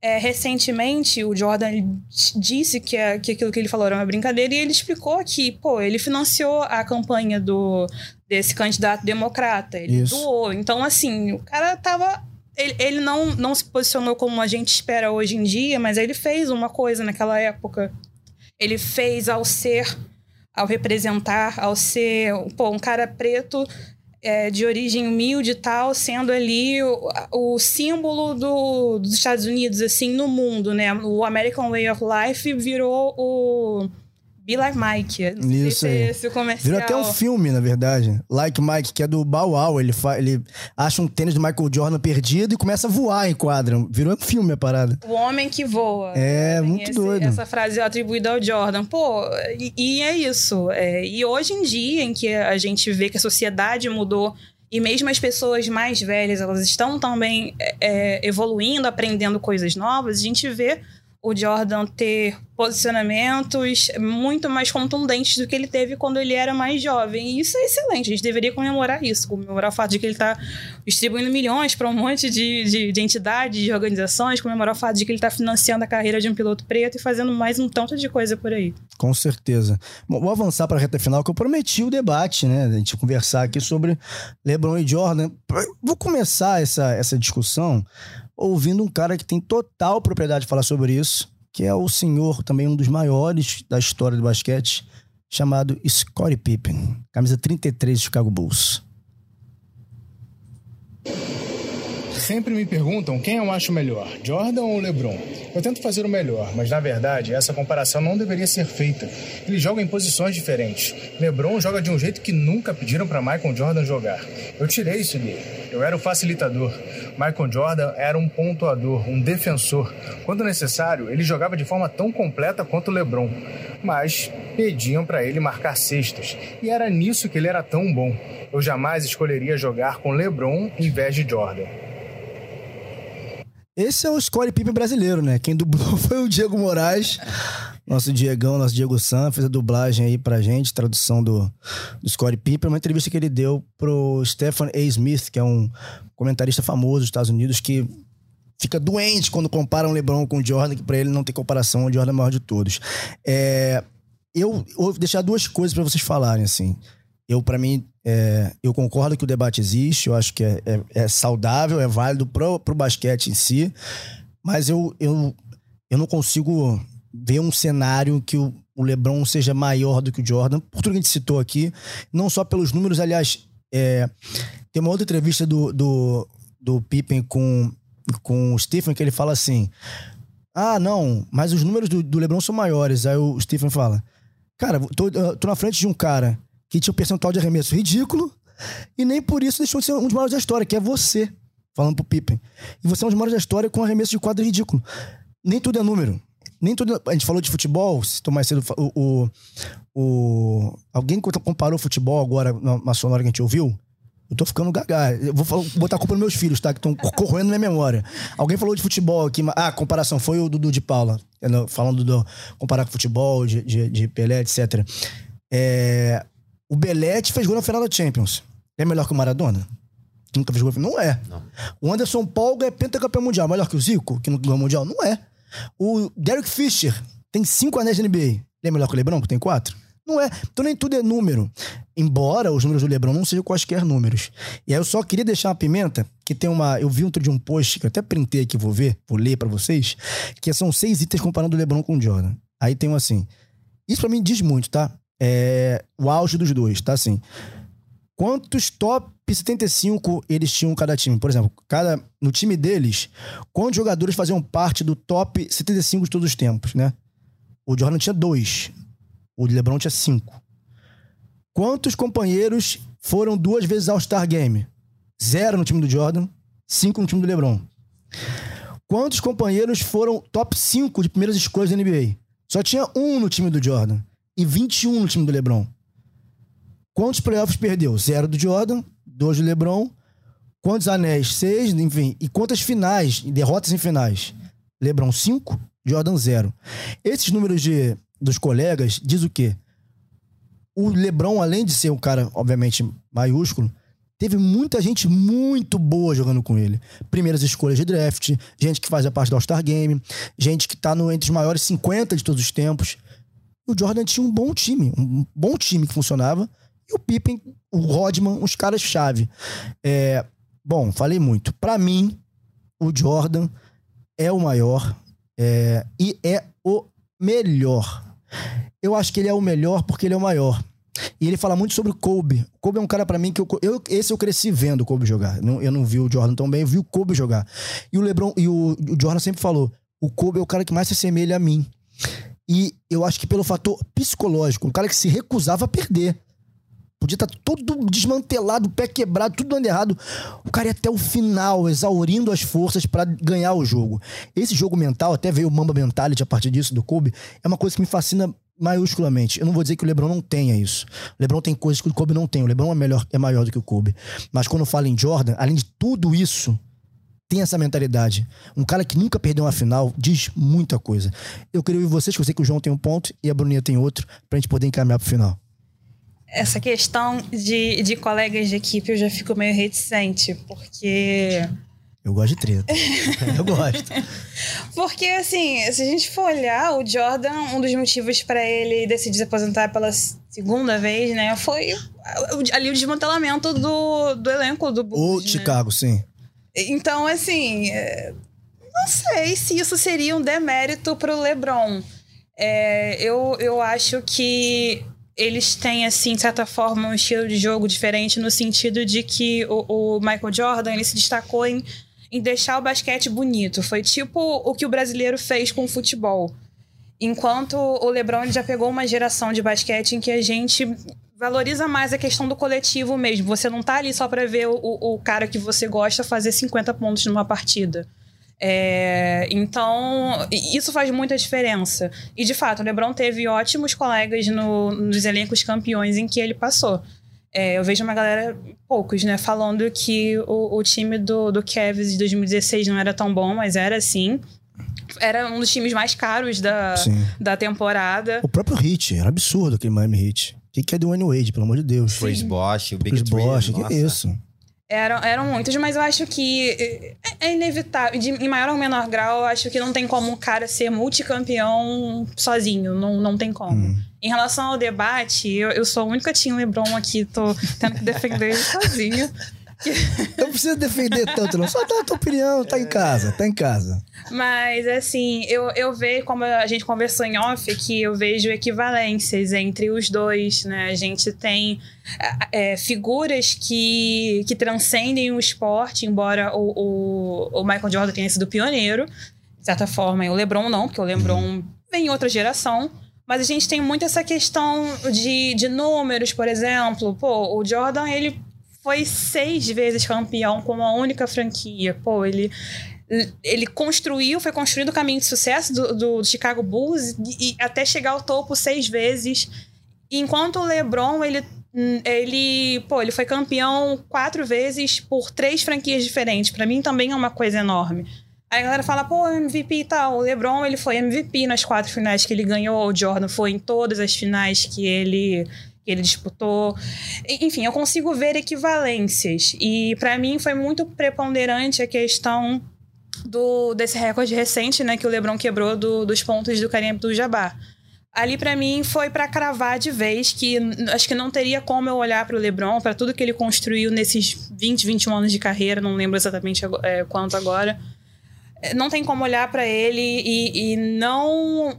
é, recentemente, o Jordan disse que, é, que aquilo que ele falou era uma brincadeira e ele explicou que, pô, ele financiou a campanha do, desse candidato democrata. Ele Isso. doou. Então, assim, o cara tava. Ele, ele não, não se posicionou como a gente espera hoje em dia, mas ele fez uma coisa naquela época. Ele fez ao ser, ao representar, ao ser pô, um cara preto é, de origem humilde e tal, sendo ali o, o símbolo do, dos Estados Unidos, assim, no mundo, né? O American Way of Life virou o Be Like Mike. Não Isso se aí. Esse comercial. Virou até um filme, na verdade. Like Mike, que é do Bow Wow. Ele, ele acha um tênis do Michael Jordan perdido e começa a voar em quadra. Virou um filme a parada. O homem que voa. É, muito esse, doido. Essa frase é atribuída ao Jordan. Pô, e, e é isso. É, e hoje em dia, em que a gente vê que a sociedade mudou e mesmo as pessoas mais velhas, elas estão também é, é evoluindo, aprendendo coisas novas, a gente vê o Jordan ter posicionamentos muito mais contundentes do que ele teve quando ele era mais jovem. E isso é excelente, a gente deveria comemorar isso, comemorar o fato de que ele está distribuindo milhões para um monte de, de, de, entidades, de organizações, comemorar o fato de que ele está financiando a carreira de um piloto preto e fazendo mais um tanto de coisa por aí. Com certeza. Bom, vou avançar para a reta final, que eu prometi o debate, né? A gente conversar aqui sobre LeBron e Jordan. Vou começar essa, essa discussão ouvindo um cara que tem total propriedade de falar sobre isso, que é o senhor, também um dos maiores da história do basquete, chamado Scottie Pippen, camisa 33 do Chicago Bulls. Sempre me perguntam quem eu acho melhor, Jordan ou LeBron. Eu tento fazer o melhor, mas na verdade essa comparação não deveria ser feita. Eles jogam em posições diferentes. LeBron joga de um jeito que nunca pediram para Michael Jordan jogar. Eu tirei isso dele. Eu era o facilitador. Michael Jordan era um pontuador, um defensor. Quando necessário, ele jogava de forma tão completa quanto LeBron, mas pediam para ele marcar cestas. E era nisso que ele era tão bom. Eu jamais escolheria jogar com LeBron em vez de Jordan. Esse é o Scottie Pippen brasileiro, né? Quem dublou foi o Diego Moraes. Nosso Diegão, nosso Diego San, fez a dublagem aí pra gente, tradução do, do Scottie Pippen. Uma entrevista que ele deu pro Stephen A. Smith, que é um comentarista famoso dos Estados Unidos, que fica doente quando comparam o LeBron com o Jordan, que pra ele não tem comparação, o Jordan é o maior de todos. É, eu vou deixar duas coisas para vocês falarem, assim. Eu, para mim, é, eu concordo que o debate existe, eu acho que é, é, é saudável, é válido pro, pro basquete em si, mas eu, eu, eu não consigo ver um cenário que o, o LeBron seja maior do que o Jordan, por tudo que a gente citou aqui, não só pelos números, aliás, é, tem uma outra entrevista do, do, do Pippen com, com o Stephen que ele fala assim: Ah, não, mas os números do, do LeBron são maiores. Aí o Stephen fala: Cara, tô, tô na frente de um cara que tinha um percentual de arremesso ridículo e nem por isso deixou de ser um dos maiores da história, que é você, falando pro Pippen. E você é um dos maiores da história com arremesso de quadro ridículo. Nem tudo é número. Nem tudo. A gente falou de futebol, se mais cedo. O, o, o, alguém comparou futebol agora na sonora que a gente ouviu? Eu tô ficando gaga. Eu vou falar, botar a culpa nos meus filhos, tá? Que estão corroendo minha memória. Alguém falou de futebol aqui. Ah, comparação. Foi o Dudu de Paula. Falando do. Comparar com futebol, de, de, de Pelé, etc. É, o Belete fez gol na final da Champions. É melhor que o Maradona? Que nunca fez gol Não é. Não. O Anderson Paul é pentacampeão mundial. Melhor que o Zico, que não ganhou mundial? Não é. O Derek Fisher tem cinco anéis de NBA. Ele é melhor que o Lebron, que tem quatro? Não é. Então nem tudo é número. Embora os números do Lebron não sejam quaisquer números. E aí eu só queria deixar uma pimenta, que tem uma. Eu vi um de um post que eu até printei aqui, vou ver, vou ler para vocês, que são seis itens comparando o Lebron com o Jordan. Aí tem um assim. Isso para mim diz muito, tá? É, o auge dos dois, tá assim. Quantos top 75 eles tinham cada time? Por exemplo, cada no time deles, quantos jogadores faziam parte do top 75 de todos os tempos, né? O Jordan tinha dois. O LeBron tinha cinco. Quantos companheiros foram duas vezes All-Star Game? Zero no time do Jordan, cinco no time do LeBron. Quantos companheiros foram top 5 de primeiras escolhas da NBA? Só tinha um no time do Jordan e 21 no time do LeBron. Quantos playoffs perdeu? Zero do Jordan, dois do LeBron. Quantos anéis? Seis, enfim. E quantas finais, derrotas em finais? LeBron, cinco, Jordan, zero. Esses números de dos colegas diz o quê? O LeBron, além de ser um cara, obviamente, maiúsculo, teve muita gente muito boa jogando com ele. Primeiras escolhas de draft, gente que fazia parte do All-Star Game, gente que tá no, entre os maiores 50 de todos os tempos. O Jordan tinha um bom time, um bom time que funcionava. E o Pippen, o Rodman, os caras-chave. É, bom, falei muito. Para mim, o Jordan é o maior é, e é o melhor. Eu acho que ele é o melhor porque ele é o maior. E ele fala muito sobre o Kobe. O Kobe é um cara para mim que eu, eu, esse eu cresci vendo o Kobe jogar. Eu não vi o Jordan tão bem, eu vi o Kobe jogar. E o LeBron e o, o Jordan sempre falou: "O Kobe é o cara que mais se assemelha a mim". E eu acho que pelo fator psicológico, um cara que se recusava a perder. Podia estar tá todo desmantelado, pé quebrado, tudo dando errado. O cara ia até o final, exaurindo as forças para ganhar o jogo. Esse jogo mental, até veio o Mamba Mentality a partir disso, do Kobe, é uma coisa que me fascina maiusculamente. Eu não vou dizer que o LeBron não tenha isso. O LeBron tem coisas que o Kobe não tem. O LeBron é, melhor, é maior do que o Kobe. Mas quando fala em Jordan, além de tudo isso, tem essa mentalidade. Um cara que nunca perdeu uma final diz muita coisa. Eu queria ouvir vocês, que eu sei que o João tem um ponto e a Bruninha tem outro, pra gente poder encaminhar pro final essa questão de, de colegas de equipe eu já fico meio reticente, porque. Eu gosto de treta. eu gosto. Porque, assim, se a gente for olhar, o Jordan, um dos motivos para ele decidir se aposentar pela segunda vez, né, foi ali o desmantelamento do, do elenco do Bulls. O né? Chicago, sim. Então, assim, é, não sei se isso seria um demérito pro LeBron. É, eu, eu acho que eles têm, assim, de certa forma, um estilo de jogo diferente no sentido de que o, o Michael Jordan ele se destacou em, em deixar o basquete bonito. Foi tipo o que o brasileiro fez com o futebol. Enquanto o LeBron já pegou uma geração de basquete em que a gente valoriza mais a questão do coletivo mesmo. Você não tá ali só para ver o, o cara que você gosta fazer 50 pontos numa partida. É, então, isso faz muita diferença. E de fato, o LeBron teve ótimos colegas no, nos elencos campeões em que ele passou. É, eu vejo uma galera, poucos, né, falando que o, o time do, do Cavs de 2016 não era tão bom, mas era sim. Era um dos times mais caros da, da temporada. O próprio Heat, era absurdo aquele Miami Heat. O que, que é do Wayne Wade, pelo amor de Deus? Chris Bosh, o Big Chris Bosh, que é isso? Eram, eram muitos, mas eu acho que é, é inevitável. De, em maior ou menor grau, eu acho que não tem como um cara ser multicampeão sozinho. Não, não tem como. Hum. Em relação ao debate, eu, eu sou a única Tim LeBron aqui, tô tendo que defender ele sozinho. Não precisa defender tanto, não. Só dá a tua opinião, tá em casa, tá em casa. Mas, assim, eu, eu vejo, como a gente conversou em off, que eu vejo equivalências entre os dois, né? A gente tem é, é, figuras que, que transcendem o esporte, embora o, o, o Michael Jordan tenha sido pioneiro, de certa forma, e o LeBron não, porque o LeBron vem em outra geração. Mas a gente tem muito essa questão de, de números, por exemplo. Pô, o Jordan, ele foi seis vezes campeão com uma única franquia. Pô, ele ele construiu, foi construído o caminho de sucesso do, do Chicago Bulls e, e, até chegar ao topo seis vezes. Enquanto o LeBron, ele, ele, pô, ele foi campeão quatro vezes por três franquias diferentes. Para mim também é uma coisa enorme. Aí a galera fala, pô, MVP e tal. O LeBron, ele foi MVP nas quatro finais que ele ganhou. O Jordan foi em todas as finais que ele, que ele disputou. Enfim, eu consigo ver equivalências. E para mim foi muito preponderante a questão do, desse recorde recente, né, que o LeBron quebrou do, dos pontos do Kareem Abdul-Jabbar. Ali para mim foi para cravar de vez que acho que não teria como eu olhar para o LeBron, para tudo que ele construiu nesses 20, 21 anos de carreira, não lembro exatamente é, quanto agora não tem como olhar para ele e, e, não,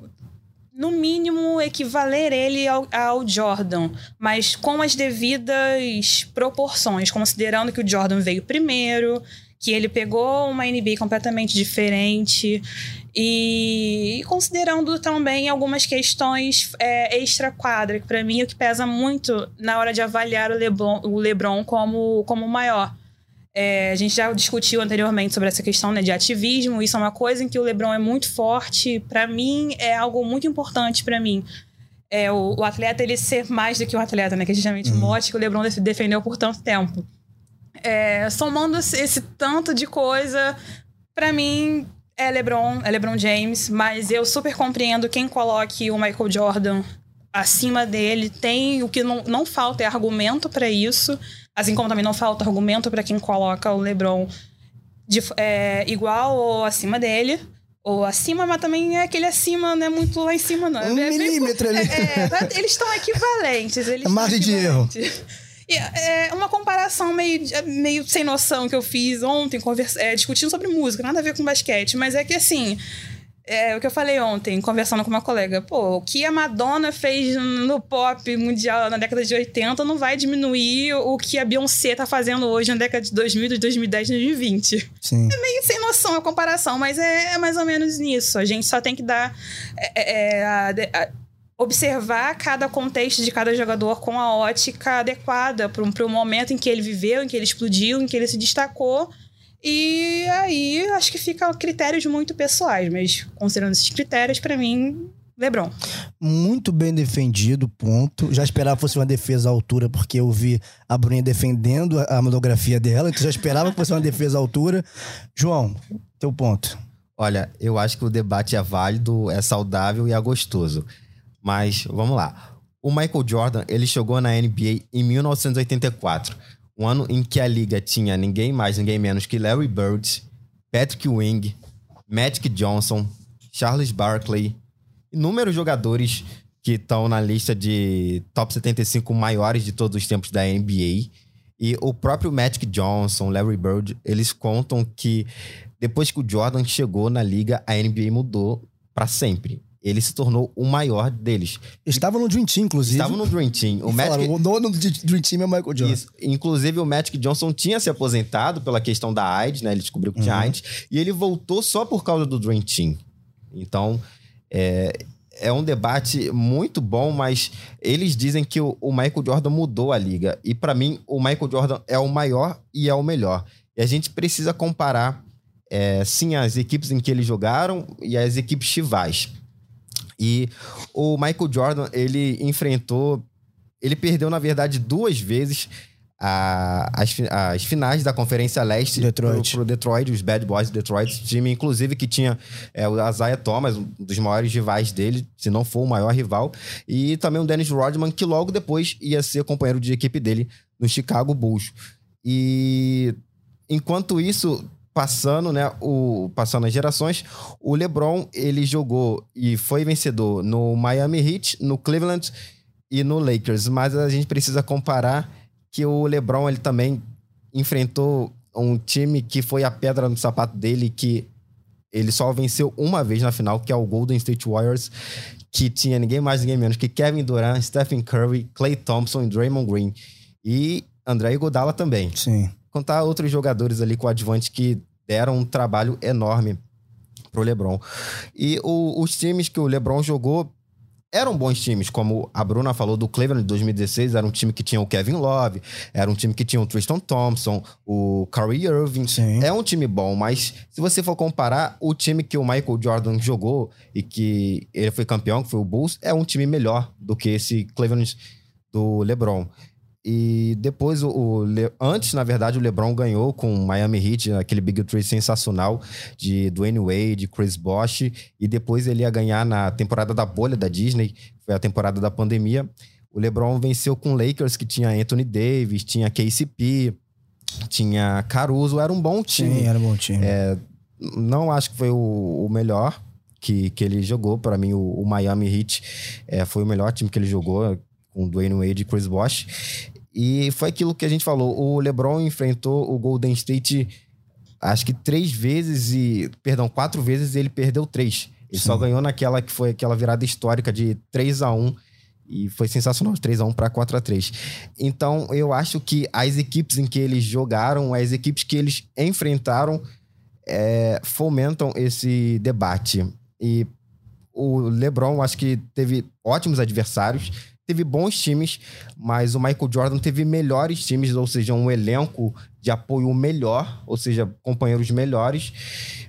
no mínimo, equivaler ele ao, ao, Jordan, mas com as devidas proporções, considerando que o Jordan veio primeiro, que ele pegou uma NBA completamente diferente e, e considerando também algumas questões é, extra-quadra, que para mim é o que pesa muito na hora de avaliar o LeBron, o LeBron como, como maior é, a gente já discutiu anteriormente sobre essa questão né, de ativismo. Isso é uma coisa em que o LeBron é muito forte. Para mim, é algo muito importante para mim. É, o, o, atleta ele ser mais do que um atleta, né? Que é justamente uhum. o mote que o LeBron defendeu por tanto tempo. É, somando esse tanto de coisa, para mim é LeBron, é LeBron James, mas eu super compreendo quem coloque o Michael Jordan acima dele. Tem o que não, não falta é argumento para isso. Assim como também não falta argumento para quem coloca o LeBron de, é, igual ou acima dele. Ou acima, mas também é aquele acima, não é muito lá em cima, não. Um é, milímetro ali. É, é, eles estão equivalentes. Eles Margem de erro. E, é uma comparação meio, meio sem noção que eu fiz ontem, conversa, é, discutindo sobre música, nada a ver com basquete, mas é que assim é o que eu falei ontem, conversando com uma colega. Pô, o que a Madonna fez no pop mundial na década de 80 não vai diminuir o que a Beyoncé tá fazendo hoje na década de 2000, de 2010, 2020. Sim. É meio sem noção a comparação, mas é, é mais ou menos nisso. A gente só tem que dar. É, é, a, a, observar cada contexto de cada jogador com a ótica adequada para o momento em que ele viveu, em que ele explodiu, em que ele se destacou e aí acho que fica critérios muito pessoais, mas considerando esses critérios, para mim, Lebron. Muito bem defendido, ponto. Já esperava que fosse uma defesa à altura, porque eu vi a Bruninha defendendo a monografia dela, então já esperava que fosse uma defesa à altura. João, teu ponto. Olha, eu acho que o debate é válido, é saudável e é gostoso. Mas vamos lá. O Michael Jordan, ele chegou na NBA em 1984 um ano em que a liga tinha ninguém mais, ninguém menos que Larry Bird, Patrick Wing, Magic Johnson, Charles Barkley, inúmeros jogadores que estão na lista de top 75 maiores de todos os tempos da NBA. E o próprio Magic Johnson, Larry Bird, eles contam que depois que o Jordan chegou na liga, a NBA mudou para sempre ele se tornou o maior deles. Estava no Dream Team, inclusive. Estava no Dream Team. O, Magic... falaram, o dono do Dream Team é o Michael Jordan. Isso. Inclusive, o Magic Johnson tinha se aposentado pela questão da AIDS, né? Ele descobriu que tinha uhum. AIDS. E ele voltou só por causa do Dream Team. Então, é, é um debate muito bom, mas eles dizem que o, o Michael Jordan mudou a liga. E para mim, o Michael Jordan é o maior e é o melhor. E a gente precisa comparar, é, sim, as equipes em que eles jogaram e as equipes rivais. E o Michael Jordan, ele enfrentou. Ele perdeu, na verdade, duas vezes a, as, as finais da Conferência Leste Detroit. Pro, pro Detroit, os Bad Boys de Detroit, time inclusive que tinha é, o Isaiah Thomas, um dos maiores rivais dele, se não for o maior rival, e também o Dennis Rodman, que logo depois ia ser companheiro de equipe dele no Chicago Bulls. E enquanto isso, passando, né, o passando as gerações, o LeBron, ele jogou e foi vencedor no Miami Heat, no Cleveland e no Lakers, mas a gente precisa comparar que o LeBron ele também enfrentou um time que foi a pedra no sapato dele que ele só venceu uma vez na final, que é o Golden State Warriors, que tinha ninguém mais, ninguém menos que Kevin Durant, Stephen Curry, Klay Thompson e Draymond Green. E André Iguodala também. Sim. Contar outros jogadores ali com adjuvante que deram um trabalho enorme pro LeBron. E o, os times que o LeBron jogou eram bons times, como a Bruna falou do Cleveland de 2016, era um time que tinha o Kevin Love, era um time que tinha o Tristan Thompson, o Kyrie Irving. Sim. É um time bom, mas se você for comparar o time que o Michael Jordan jogou e que ele foi campeão, que foi o Bulls, é um time melhor do que esse Cleveland do LeBron. E depois, o, o Le- antes, na verdade, o LeBron ganhou com o Miami Heat, aquele Big Three sensacional de Dwayne Wade, Chris Bosh. E depois ele ia ganhar na temporada da bolha da Disney, que foi a temporada da pandemia. O LeBron venceu com o Lakers, que tinha Anthony Davis, tinha KCP, tinha Caruso. Era um bom time. Sim, era um bom time. É, não acho que foi o, o melhor que, que ele jogou. Para mim, o, o Miami Heat é, foi o melhor time que ele jogou, com Dwayne Wade e Chris Bosh. E foi aquilo que a gente falou. O LeBron enfrentou o Golden State, acho que três vezes e... Perdão, quatro vezes e ele perdeu três. Ele só Sim. ganhou naquela que foi aquela virada histórica de 3 a 1 e foi sensacional, 3 a 1 para 4 a 3 Então, eu acho que as equipes em que eles jogaram, as equipes que eles enfrentaram, é, fomentam esse debate. E o LeBron, acho que teve ótimos adversários, teve bons times, mas o Michael Jordan teve melhores times, ou seja, um elenco de apoio melhor, ou seja, companheiros melhores,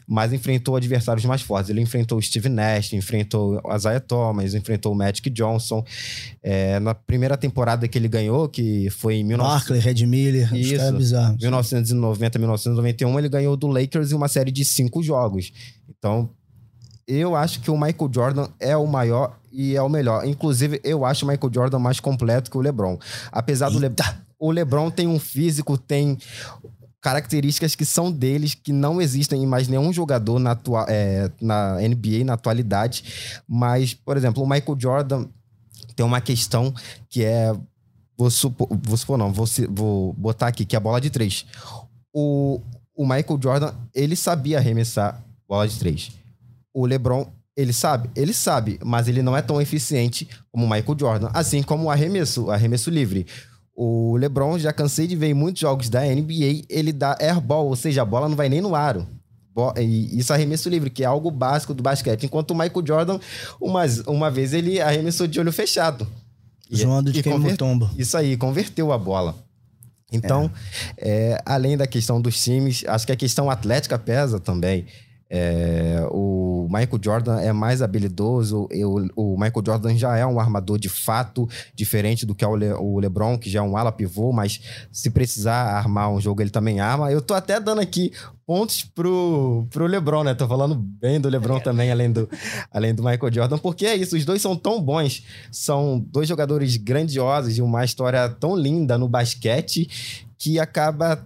mas enfrentou adversários mais fortes. Ele enfrentou o Steve Nash, enfrentou o Isaiah Thomas, enfrentou o Magic Johnson. É, na primeira temporada que ele ganhou, que foi em 19... Barkley, Red Miller, Isso. caras bizarros. 1990, 1991, ele ganhou do Lakers em uma série de cinco jogos. Então, eu acho que o Michael Jordan é o maior e é o melhor. Inclusive, eu acho o Michael Jordan mais completo que o LeBron. Apesar do Le... o LeBron tem um físico, tem características que são deles, que não existem em mais nenhum jogador na, atua... é, na NBA na atualidade. Mas, por exemplo, o Michael Jordan tem uma questão que é. Vou supor, vou supor não, vou, vou botar aqui, que é a bola de três. O, o Michael Jordan, ele sabia arremessar bola de três. O LeBron, ele sabe? Ele sabe, mas ele não é tão eficiente como o Michael Jordan. Assim como o arremesso, o arremesso livre. O LeBron, já cansei de ver em muitos jogos da NBA, ele dá airball, ou seja, a bola não vai nem no aro. E isso é arremesso livre, que é algo básico do basquete. Enquanto o Michael Jordan, uma, uma vez ele arremessou de olho fechado. Zoando de quem tomba. Isso aí, converteu a bola. Então, é, além da questão dos times, acho que a questão atlética pesa também. É, o Michael Jordan é mais habilidoso, eu- o Michael Jordan já é um armador de fato, diferente do que é o, Le- o LeBron, que já é um ala pivô, mas se precisar armar um jogo, ele também arma. Eu tô até dando aqui pontos pro, pro LeBron, né? Tô falando bem do LeBron também, além do, além do Michael Jordan, porque é isso, os dois são tão bons, são dois jogadores grandiosos e uma história tão linda no basquete que acaba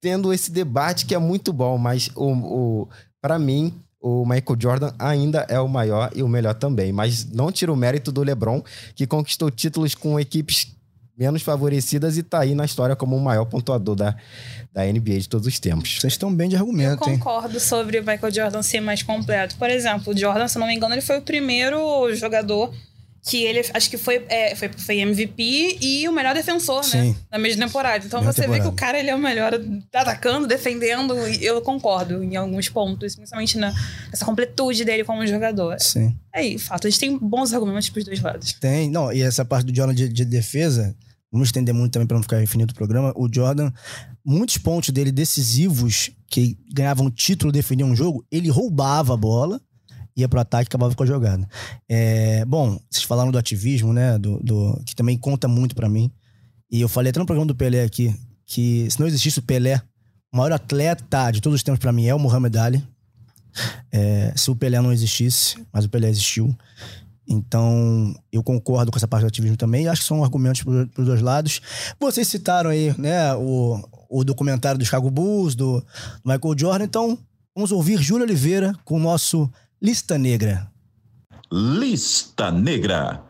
tendo esse debate que é muito bom, mas o, o para mim o Michael Jordan ainda é o maior e o melhor também, mas não tira o mérito do LeBron que conquistou títulos com equipes menos favorecidas e tá aí na história como o maior pontuador da, da NBA de todos os tempos. Vocês estão bem de Eu argumento, hein? concordo sobre o Michael Jordan ser mais completo. Por exemplo, o Jordan, se não me engano, ele foi o primeiro jogador que ele acho que foi, é, foi, foi MVP e o melhor defensor, Sim. né? Na mesma temporada. Então Melhor você vê temporada. que o cara ele é o melhor atacando, defendendo, e eu concordo em alguns pontos, principalmente na, nessa completude dele como jogador. Sim. É aí, fato, a gente tem bons argumentos pros dois lados. Tem, não, e essa parte do Jordan de, de defesa, vamos estender muito também para não ficar infinito o programa. O Jordan, muitos pontos dele decisivos, que ganhavam título, defendiam um jogo, ele roubava a bola, ia pro ataque e acabava com a jogada. É, bom, vocês falaram do ativismo, né, do, do- que também conta muito para mim. E eu falei até no programa do Pelé aqui, que se não existisse o Pelé, o maior atleta de todos os tempos para mim é o Muhammad Ali. É, se o Pelé não existisse, mas o Pelé existiu. Então, eu concordo com essa parte do ativismo também. Acho que são argumentos para os dois lados. Vocês citaram aí, né, o, o documentário do Chicago Bulls, do, do Michael Jordan. Então, vamos ouvir Júlio Oliveira com o nosso Lista Negra. Lista Negra.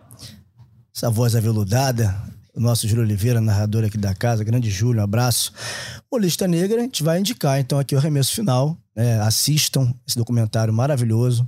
Essa voz aveludada, o nosso Júlio Oliveira, narrador aqui da casa. Grande Júlio, um abraço. O Lista Negra, a gente vai indicar, então, aqui o arremesso final. né? assistam esse documentário maravilhoso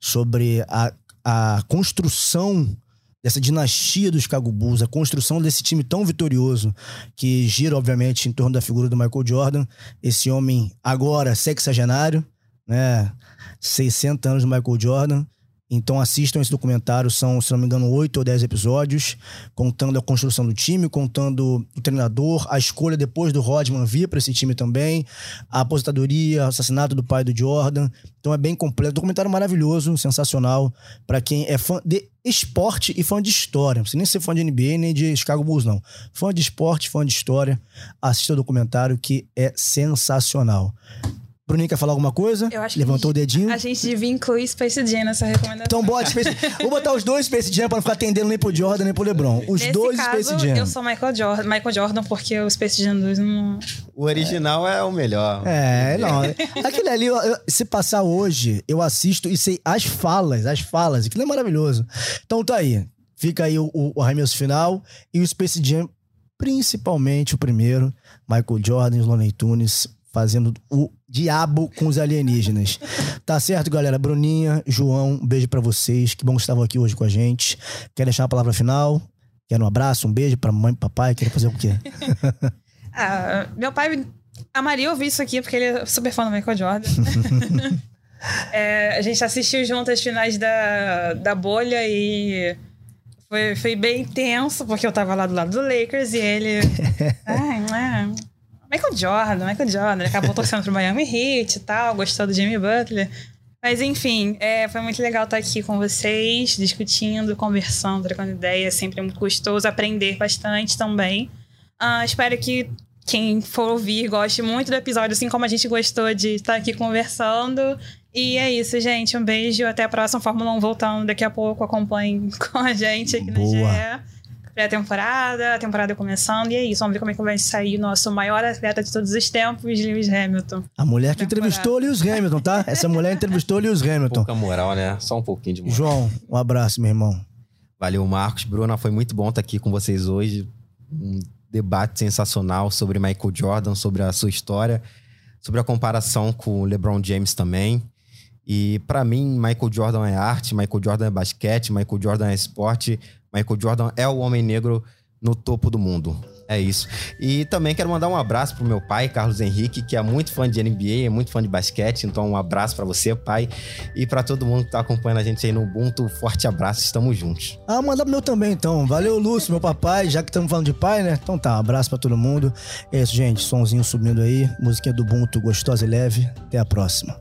sobre a, a construção dessa dinastia dos Chicago Bulls, a construção desse time tão vitorioso que gira, obviamente, em torno da figura do Michael Jordan, esse homem agora sexagenário, né? 60 anos do Michael Jordan Então assistam esse documentário, são, se não me engano, oito ou dez episódios, contando a construção do time, contando o treinador, a escolha depois do Rodman vir para esse time também, a aposentadoria, o assassinato do pai do Jordan. Então é bem completo, documentário maravilhoso, sensacional para quem é fã de esporte e fã de história. Não precisa nem ser fã de NBA nem de Chicago Bulls, não. Fã de esporte, fã de história, assista o documentário que é sensacional. Bruninho quer falar alguma coisa? Eu acho Levantou que o dedinho. A gente devia incluir Space Jam nessa recomendação. Então bota Space Vou botar os dois Space Jam pra não ficar atendendo nem pro Jordan nem pro LeBron. Os Nesse dois caso, Space Jam. eu sou Michael Jordan, Michael Jordan porque o Space Jam 2 não... O original é, o melhor. É, não. Aquele ali, eu- eu- se passar hoje, eu assisto e sei as falas, as falas. Aquilo é maravilhoso. Então tá aí. Fica aí o, o, o arremesso final e o Space Jam, principalmente o primeiro, Michael Jordan e Looney Tunes fazendo o diabo com os alienígenas. Tá certo, galera? Bruninha, João, um beijo pra vocês. Que bom que estavam aqui hoje com a gente. Quer deixar uma palavra final? Quer um abraço, um beijo pra mãe e papai? Quer fazer o quê? Ah, meu pai amaria ouvir isso aqui porque ele é super fã do Michael Jordan. É, a gente assistiu junto as finais da, da bolha e foi, foi bem tenso, porque eu tava lá do lado do Lakers e ele. É, Michael Jordan, Michael Jordan. Ele acabou torcendo pro Miami Heat e tal, gostou do Jimmy Butler. Mas enfim, é, foi muito legal estar aqui com vocês, discutindo, conversando, trocando ideia. É sempre muito gostoso aprender bastante também. Ah, espero que quem for ouvir goste muito do episódio, assim como a gente gostou de estar aqui conversando. E é isso, gente. Um beijo. Até a próxima Fórmula 1 voltando daqui a pouco. Acompanhem com a gente aqui Boa. no GE. Pré-temporada, a temporada começando. E é isso. Vamos ver como é que vai sair o nosso maior atleta de todos os tempos, Lewis Hamilton. A mulher que Temporada. entrevistou o Lewis Hamilton, tá? Essa mulher entrevistou o Lewis Hamilton. Pouca moral, né? Só um pouquinho de moral. João, um abraço, meu irmão. Valeu, Marcos. Bruna, foi muito bom estar aqui com vocês hoje. Um debate sensacional sobre Michael Jordan, sobre a sua história, sobre a comparação com o LeBron James também. E pra mim, Michael Jordan é arte, Michael Jordan é basquete, Michael Jordan é esporte, Michael Jordan é o homem negro no topo do mundo. É isso. E também quero mandar um abraço pro meu pai, Carlos Henrique, que é muito fã de NBA, é muito fã de basquete. Então, um abraço pra você, pai. E pra todo mundo que tá acompanhando a gente aí no Ubuntu, forte abraço, estamos juntos. Ah, manda pro meu também, então. Valeu, Lúcio, meu papai. Já que estamos falando de pai, né? Então tá, um abraço pra todo mundo. É isso, gente. Somzinho subindo aí. Musiquinha do Ubuntu, gostosa e leve. Até a próxima.